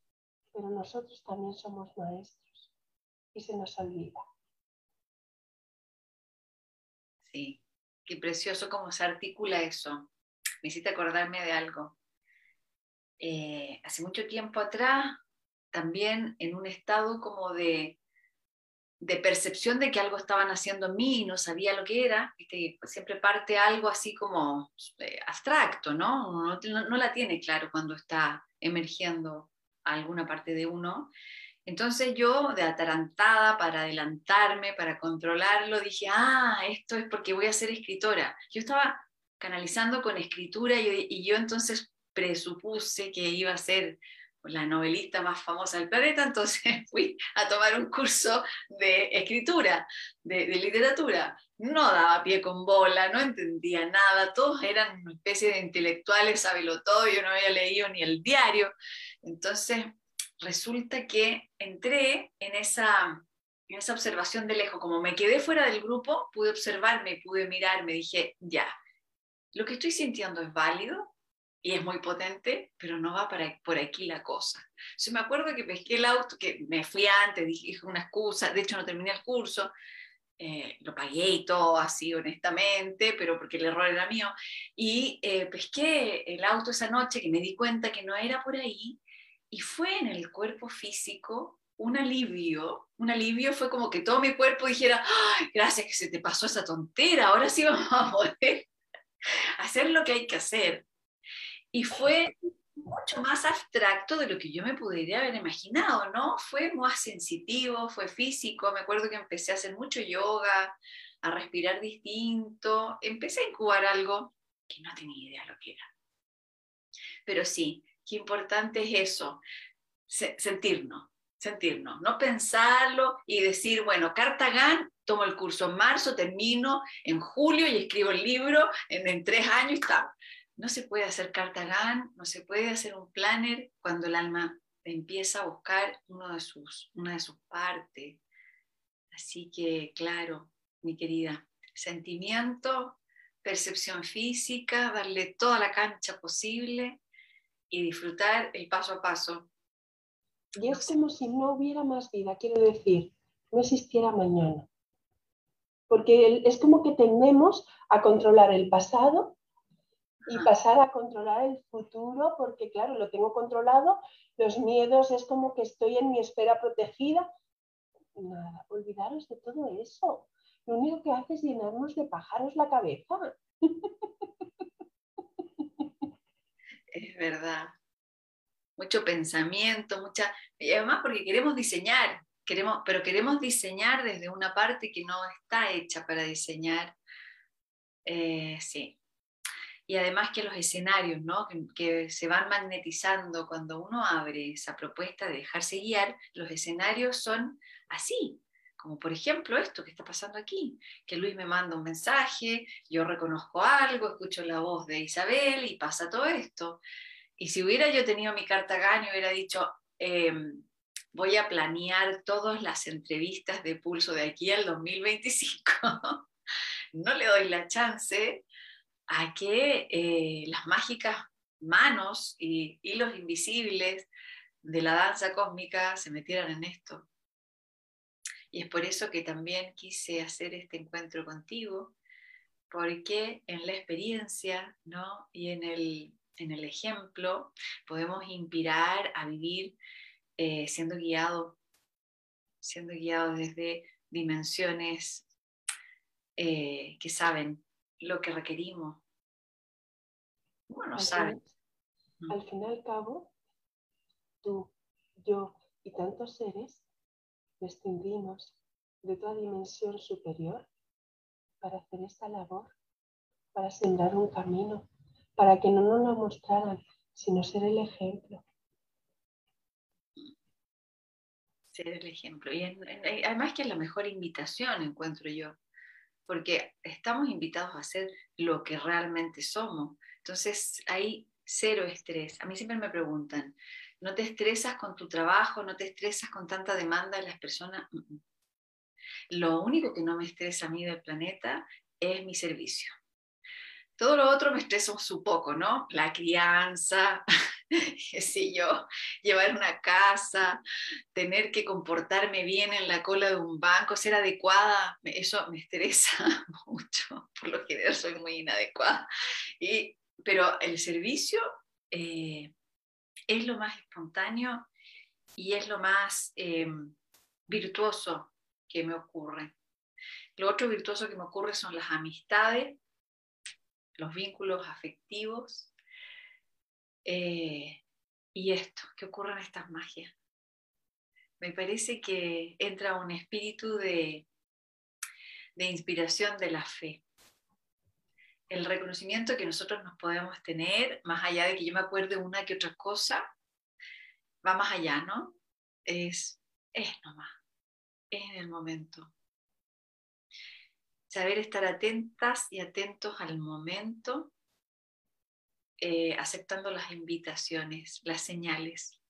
pero nosotros también somos maestros y se nos olvida. Sí, qué precioso cómo se articula eso. Me hiciste acordarme de algo. Eh, hace mucho tiempo atrás, también en un estado como de, de percepción de que algo estaban haciendo en mí y no sabía lo que era, pues siempre parte algo así como eh, abstracto, ¿no? no, no la tiene claro cuando está emergiendo alguna parte de uno. Entonces yo, de atarantada, para adelantarme, para controlarlo, dije, ah, esto es porque voy a ser escritora. Yo estaba canalizando con escritura y, yo entonces presupuse que iba a ser la novelista más famosa del planeta, entonces fui a tomar un curso de escritura, de, literatura. No daba pie con bola, no entendía nada, todos eran una especie de intelectuales, sabelo todo, yo no había leído ni el diario. Entonces resulta que entré en esa, en esa observación de lejos, como me quedé fuera del grupo, pude observarme, pude mirarme, dije, ya, lo que estoy sintiendo es válido, y es muy potente, pero no va para, por aquí la cosa. Yo me acuerdo que pesqué el auto, que me fui antes, dije una excusa, de hecho no terminé el curso, eh, lo pagué y todo así honestamente, pero porque el error era mío, y eh, pesqué el auto esa noche que me di cuenta que no era por ahí, y fue en el cuerpo físico un alivio, un alivio fue como que todo mi cuerpo dijera, gracias que se te pasó esa tontera, ahora sí vamos a poder hacer lo que hay que hacer. Y fue mucho más abstracto de lo que yo me podría haber imaginado, ¿no? Fue más sensitivo, fue físico, me acuerdo que empecé a hacer mucho yoga, a respirar distinto, empecé a incubar algo que no tenía idea lo que era. Pero sí, qué importante es eso, sentirnos, sentirnos, no pensarlo y decir, bueno, Cartagán, tomo el curso en marzo, termino en julio y escribo el libro en, en tres años y está no se puede hacer cartagán, no se puede hacer un planner cuando el alma empieza a buscar uno de sus, una de sus partes. Así que, claro, mi querida, sentimiento, percepción física, darle toda la cancha posible y disfrutar el paso a paso. Y es como si no hubiera más vida, quiero decir, no existiera mañana. Porque es como que tendemos a controlar el pasado y pasar a controlar el futuro, porque claro, lo tengo controlado, los miedos es como que estoy en mi esfera protegida. Nada, olvidaros de todo eso. Lo único que hace es llenarnos de pájaros la cabeza. Es verdad. Mucho pensamiento, mucha. Y además porque queremos diseñar, queremos, pero queremos diseñar desde una parte que no está hecha para diseñar. Eh, sí, y además que los escenarios, ¿no? que, se van magnetizando cuando uno abre esa propuesta de dejarse guiar, los escenarios son así, como por ejemplo esto que está pasando aquí, que Luis me manda un mensaje, yo reconozco algo, escucho la voz de Isabel y pasa todo esto. Y si hubiera yo tenido mi carta gana hubiera dicho, em, voy a planear todas las entrevistas de pulso de aquí al 2025, no le doy la chance a que eh, las mágicas manos y hilos invisibles de la danza cósmica se metieran en esto. Y es por eso que también quise hacer este encuentro contigo, porque en la experiencia ¿no? y en el, en el ejemplo podemos inspirar a vivir eh, siendo guiados, siendo guiados desde dimensiones eh, que saben lo que requerimos. Bueno, saben. al fin y al cabo, tú, yo y tantos seres distinguimos de toda dimensión superior para hacer esta labor, para sembrar un camino, para que no nos lo mostraran, sino ser el ejemplo. Ser el ejemplo. Y además que es la mejor invitación, encuentro yo, porque estamos invitados a ser lo que realmente somos. Entonces hay cero estrés. A mí siempre me preguntan, ¿no te estresas con tu trabajo? ¿No te estresas con tanta demanda de las personas? Lo único que no me estresa a mí del planeta es mi servicio. Todo lo otro me estresa un poco, ¿no? La crianza, qué yo, llevar una casa, tener que comportarme bien en la cola de un banco, ser adecuada, eso me estresa mucho. Por lo general soy muy inadecuada. Y, pero el servicio eh, es lo más espontáneo y es lo más eh, virtuoso que me ocurre. Lo otro virtuoso que me ocurre son las amistades, los vínculos afectivos eh, y esto, que ocurren estas magias. Me parece que entra un espíritu de, de inspiración de la fe. El reconocimiento que nosotros nos podemos tener, más allá de que yo me acuerde una que otra cosa, va más allá, ¿no? Es, es nomás en el momento. Saber estar atentas y atentos al momento, eh, aceptando las invitaciones, las señales.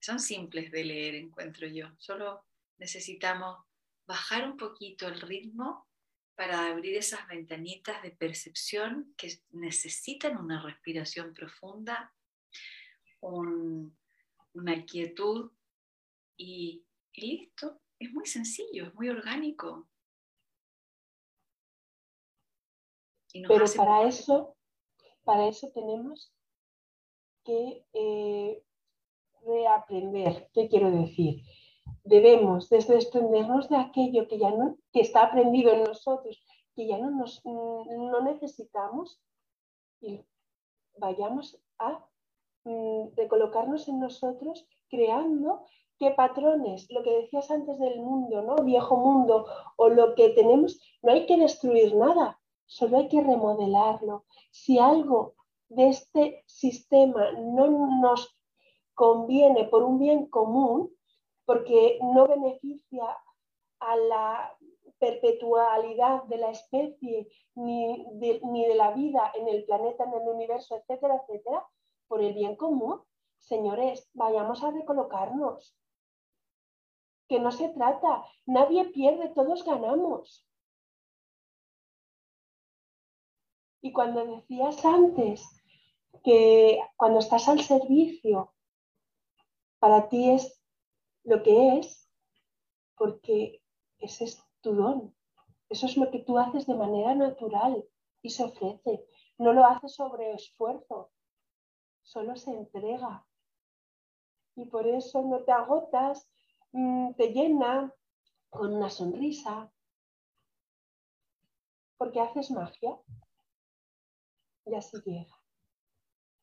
Son simples de leer, encuentro yo. Solo necesitamos bajar un poquito el ritmo para abrir esas ventanitas de percepción que necesitan una respiración profunda, una quietud y listo, es muy sencillo, es muy orgánico. Pero para eso, para eso tenemos que eh, reaprender. ¿Qué quiero decir? Debemos desprendernos de aquello que ya no, que está aprendido en nosotros, que ya no, nos, mm, no necesitamos y vayamos a mm, recolocarnos en nosotros creando qué patrones, lo que decías antes del mundo, ¿no? Viejo mundo, o lo que tenemos, no hay que destruir nada, solo hay que remodelarlo. Si algo de este sistema no nos conviene por un bien común, porque no beneficia a la perpetualidad de la especie ni de, la vida en el planeta, en el universo, etcétera, etcétera, por el bien común, señores, vayamos a recolocarnos. Que no se trata, nadie pierde, todos ganamos. Y cuando decías antes que cuando estás al servicio, para ti es lo que es, porque ese es tu don. Eso es lo que tú haces de manera natural y se ofrece. No lo haces sobre esfuerzo, solo se entrega. Y por eso no te agotas, Mm, te llena con una sonrisa, porque haces magia y así llega.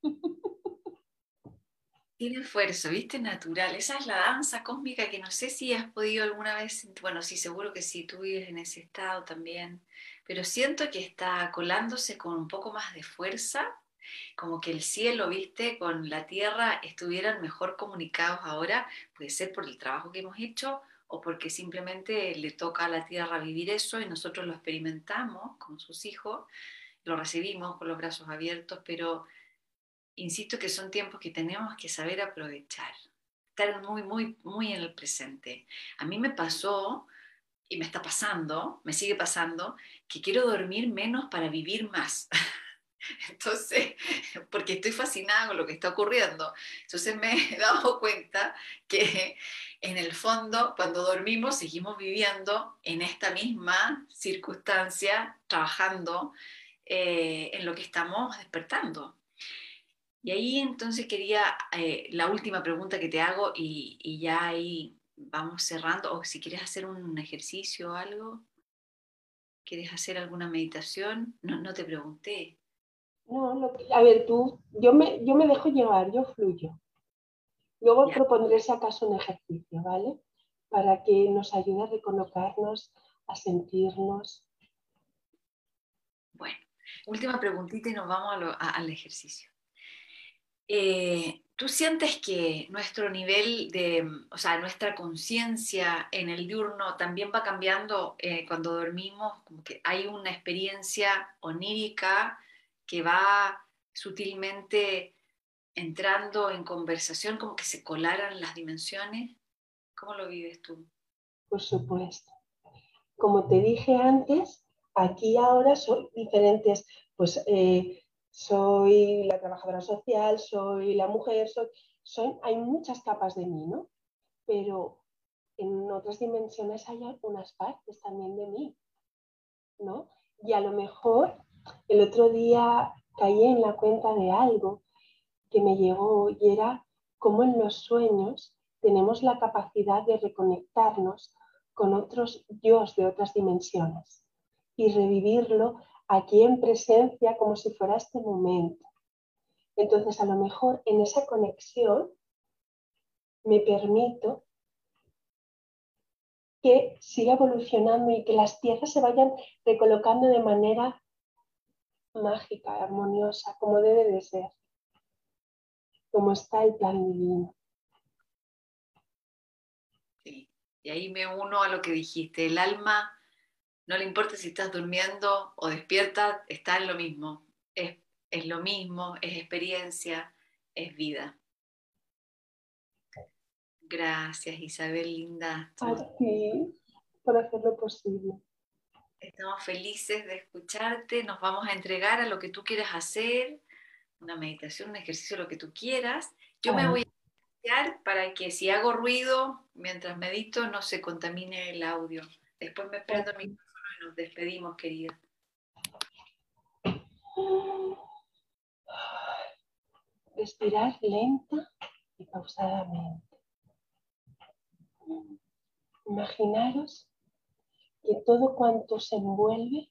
Tiene esfuerzo, ¿viste? Natural. Esa es la danza cósmica que no sé si has podido alguna vez, bueno, sí, seguro que sí, tú vives en ese estado también, pero siento que está colándose con un poco más de fuerza, como que el cielo, viste, con la tierra estuvieran mejor comunicados ahora, puede ser por el trabajo que hemos hecho o porque simplemente le toca a la tierra vivir eso y nosotros lo experimentamos con sus hijos, lo recibimos con los brazos abiertos, pero insisto que son tiempos que tenemos que saber aprovechar, estar muy, muy, muy en el presente. A mí me pasó y me está pasando, me sigue pasando, que quiero dormir menos para vivir más. Entonces, porque estoy fascinada con lo que está ocurriendo. Entonces me he dado cuenta que en el fondo, cuando dormimos, seguimos viviendo en esta misma circunstancia, trabajando eh, en lo que estamos despertando. Y ahí entonces quería, eh, la última pregunta que te hago y, ya ahí vamos cerrando, o si quieres hacer un ejercicio o algo, ¿quieres hacer alguna meditación? No, no te pregunté. No, a ver, tú, yo me, yo me dejo llevar, yo fluyo. Luego propondré si acaso un ejercicio, ¿vale? Para que nos ayude a recolocarnos, a sentirnos. Bueno, última preguntita y nos vamos al ejercicio. Eh, ¿Tú sientes que nuestro nivel de, o sea, nuestra conciencia en el diurno también va cambiando eh, cuando dormimos? Como que hay una experiencia onírica que va sutilmente entrando en conversación, como que se colaran las dimensiones? ¿Cómo lo vives tú? Por supuesto. Como te dije antes, aquí ahora son diferentes, pues eh, soy la trabajadora social, soy la mujer, soy, hay muchas capas de mí, ¿no? Pero en otras dimensiones hay algunas partes también de mí, ¿no? Y a lo mejor el otro día caí en la cuenta de algo que me llegó y era cómo en los sueños tenemos la capacidad de reconectarnos con otros dios de otras dimensiones y revivirlo aquí en presencia como si fuera este momento. Entonces, a lo mejor en esa conexión me permito que siga evolucionando y que las piezas se vayan recolocando de manera mágica, armoniosa, como debe de ser cómo está el plan divino. Sí, y ahí me uno a lo que dijiste, el alma, no le importa si estás durmiendo o despierta, está en lo mismo, es, es lo mismo, es experiencia, es vida. Gracias Isabel Linda. A ti por hacer lo posible. Estamos felices de escucharte, nos vamos a entregar a lo que tú quieras hacer, una meditación, un ejercicio, lo que tú quieras. Yo me voy a para que si hago ruido mientras medito no se contamine el audio. Después me prendo y nos despedimos, querida. Respirar lenta y pausadamente. Imaginaros que todo cuanto se envuelve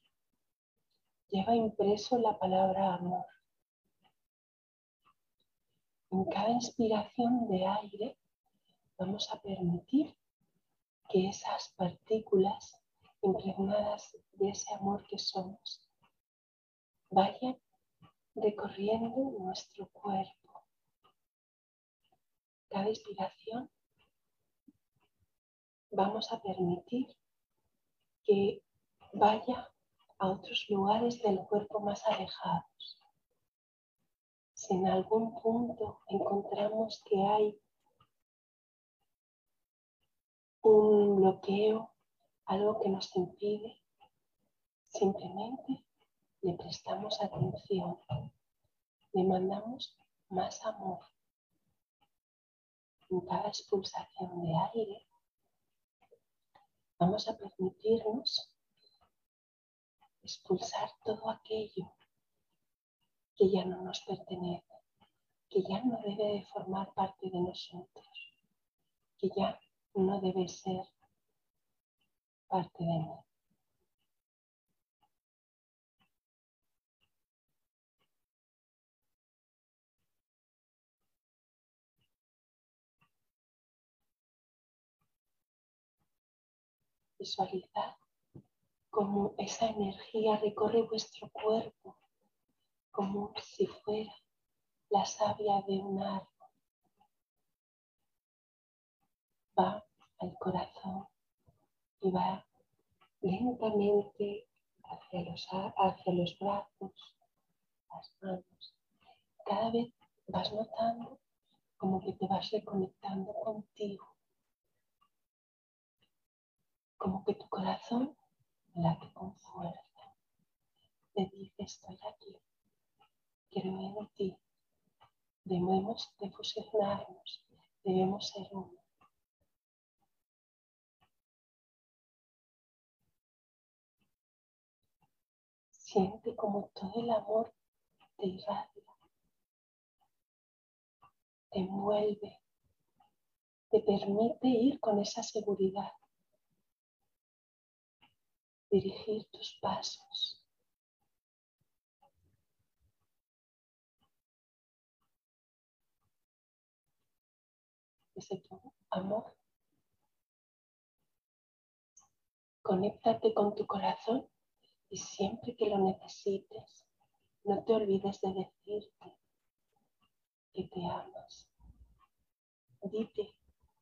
lleva impreso la palabra amor. En cada inspiración de aire vamos a permitir que esas partículas impregnadas de ese amor que somos vayan recorriendo nuestro cuerpo. Cada inspiración vamos a permitir que vaya a otros lugares del cuerpo más alejados si en algún punto encontramos que hay un bloqueo, algo que nos impide, simplemente le prestamos atención, le mandamos más amor. En cada expulsación de aire vamos a permitirnos expulsar todo aquello que ya no nos pertenece, que ya no debe de formar parte de nosotros, que ya no debe ser parte de mí. Visualizar cómo esa energía recorre vuestro cuerpo como si fuera la savia de un árbol. Va al corazón y va lentamente hacia los, hacia los brazos, las manos. Cada vez vas notando como que te vas reconectando contigo. Como que tu corazón late con fuerza. Te dice, estoy aquí creo en ti. Debemos de fusionarnos, debemos ser uno. Siente como todo el amor te irradia, te envuelve, te permite ir con esa seguridad, dirigir tus pasos. Desde tu amor, conéctate con tu corazón y siempre que lo necesites, no te olvides de decirte que te amas. Dite,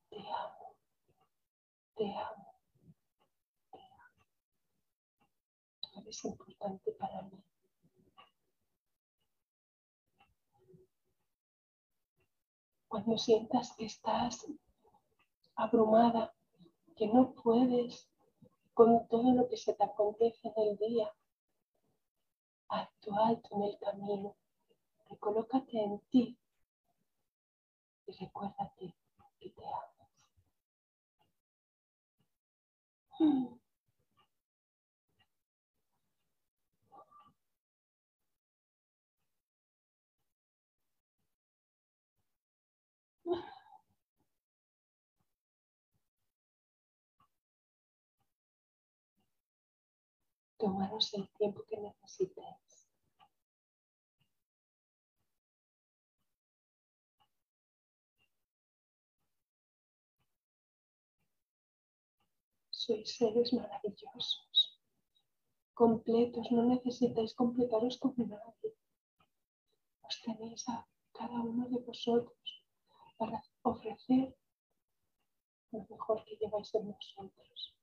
te amo, te amo, te amo. Eres importante para mí. Cuando sientas que estás abrumada, que no puedes con todo lo que se te acontece en el día, tu alto en el camino, recolócate en ti y recuérdate que te amas. Tomaros el tiempo que necesitéis. Sois seres maravillosos, completos, no necesitáis completaros con nadie. Os tenéis a cada uno de vosotros para ofrecer lo mejor que lleváis en vosotros.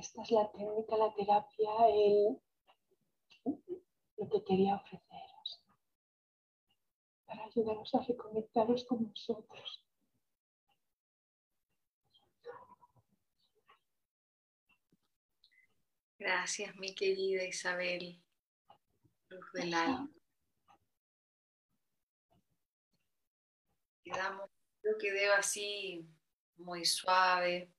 Esta es la técnica, la terapia, el, lo que quería ofreceros para ayudaros a reconectaros con vosotros. Gracias, mi querida Isabel, luz del alma. Quedamos, creo que debo así muy suave,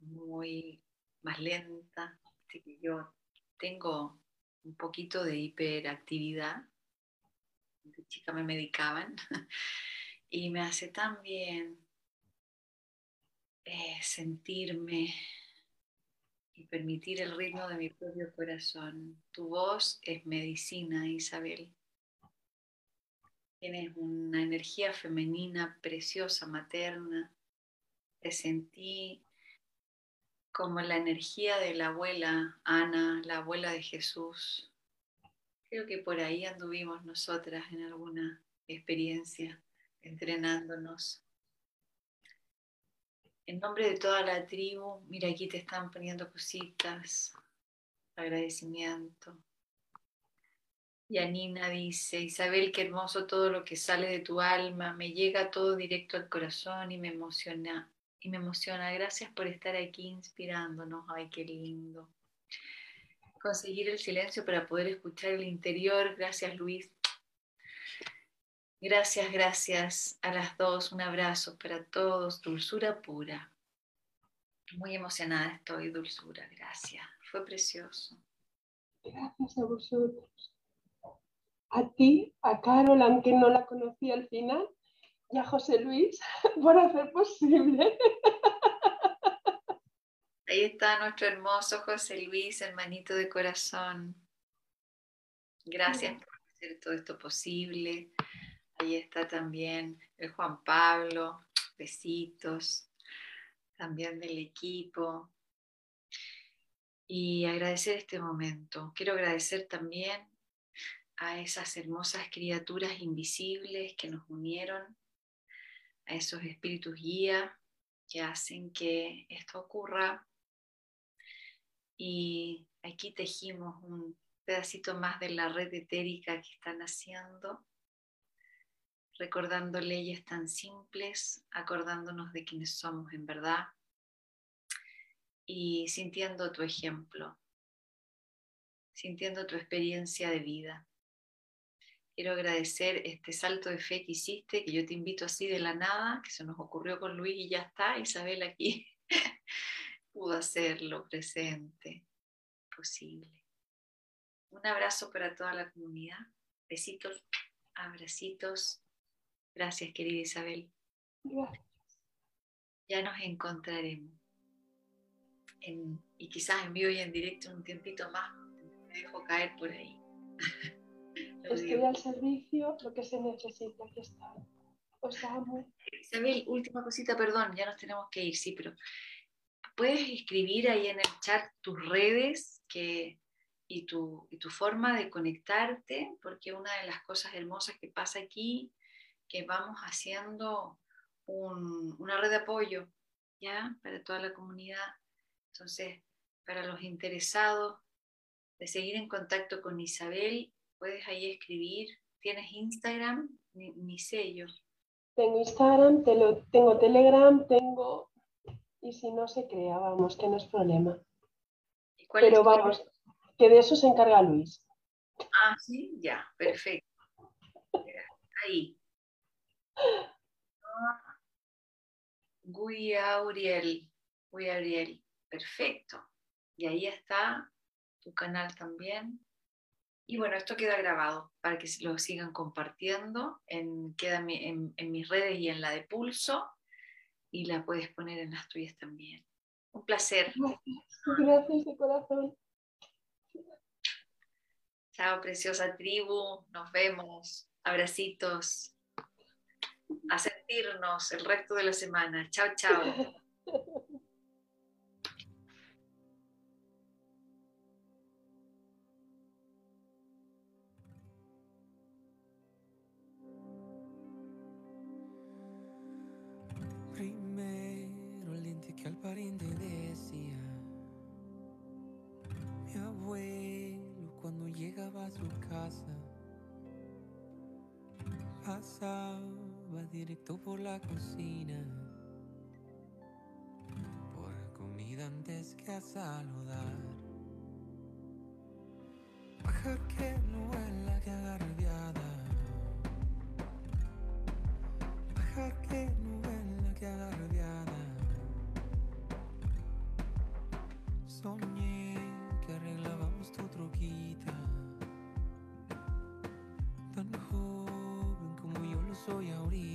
muy más lenta. Así que yo tengo un poquito de hiperactividad. De chica me medicaban y me hace tan bien eh, sentirme y permitir el ritmo de mi propio corazón. Tu voz es medicina, Isabel. Tienes una energía femenina preciosa, materna. Te sentí como la energía de la abuela Ana, la abuela de Jesús. Creo que por ahí anduvimos nosotras en alguna experiencia entrenándonos. En nombre de toda la tribu, mira aquí te están poniendo cositas, agradecimiento. Y Anina dice, Isabel, qué hermoso todo lo que sale de tu alma, me llega todo directo al corazón y me emociona, y me emociona. Gracias por estar aquí inspirándonos. Ay, qué lindo. Conseguir el silencio para poder escuchar el interior. Gracias, Luis. Gracias, gracias a las dos. Un abrazo para todos. Dulzura pura. Muy emocionada estoy, dulzura. Gracias. Fue precioso. Gracias a vosotros. A ti, a Carol, aunque no la conocí al final, y a José Luis por hacer posible. Ahí está nuestro hermoso José Luis, hermanito de corazón. Gracias por hacer todo esto posible. Ahí está también el Juan Pablo, besitos, también del equipo. Y agradecer este momento. Quiero agradecer también a esas hermosas criaturas invisibles que nos unieron a esos espíritus guía que hacen que esto ocurra. Y aquí tejimos un pedacito más de la red etérica que están haciendo, recordando leyes tan simples, acordándonos de quienes somos en verdad y sintiendo tu ejemplo, sintiendo tu experiencia de vida. Quiero agradecer este salto de fe que hiciste, que yo te invito así de la nada, que se nos ocurrió con Luis y ya está, Isabel aquí pudo hacerlo presente, posible. Un abrazo para toda la comunidad. Besitos, abracitos. Gracias, querida Isabel. Gracias. Ya nos encontraremos. y quizás en vivo y en directo un tiempito más. Me dejo caer por ahí. Estoy al servicio, lo que se necesita, aquí está. Os amo. Isabel, última cosita, perdón, ya nos tenemos que ir, sí, pero puedes escribir ahí en el chat tus redes que, y, tu, y tu forma de conectarte, porque una de las cosas hermosas que pasa aquí, que vamos haciendo una red de apoyo, ¿ya? Para toda la comunidad. Entonces, para los interesados de seguir en contacto con Isabel, puedes ahí escribir. ¿Tienes Instagram? Ni, sello. Tengo Instagram, tengo Telegram, tengo... Y si no se crea, vamos, que no es problema. Pero vamos, que de eso se encarga Luis. Ah, sí, ya, perfecto. Ahí. Gui Auriel, Gui Auriel, perfecto. Y ahí está tu canal también. Y bueno, esto queda grabado para que lo sigan compartiendo. En, queda en, mis redes y en la de Pulso. Y la puedes poner en las tuyas también. Un placer. Gracias de corazón. Chao, preciosa tribu. Nos vemos. Abracitos. A sentirnos el resto de la semana. Chao, chao. cocina, por comida antes que a saludar. Baja que no es la que agarbiada, baja que no es la que agarbiada. Soñé que arreglábamos tu troquita. Tan joven como yo lo soy ahorita.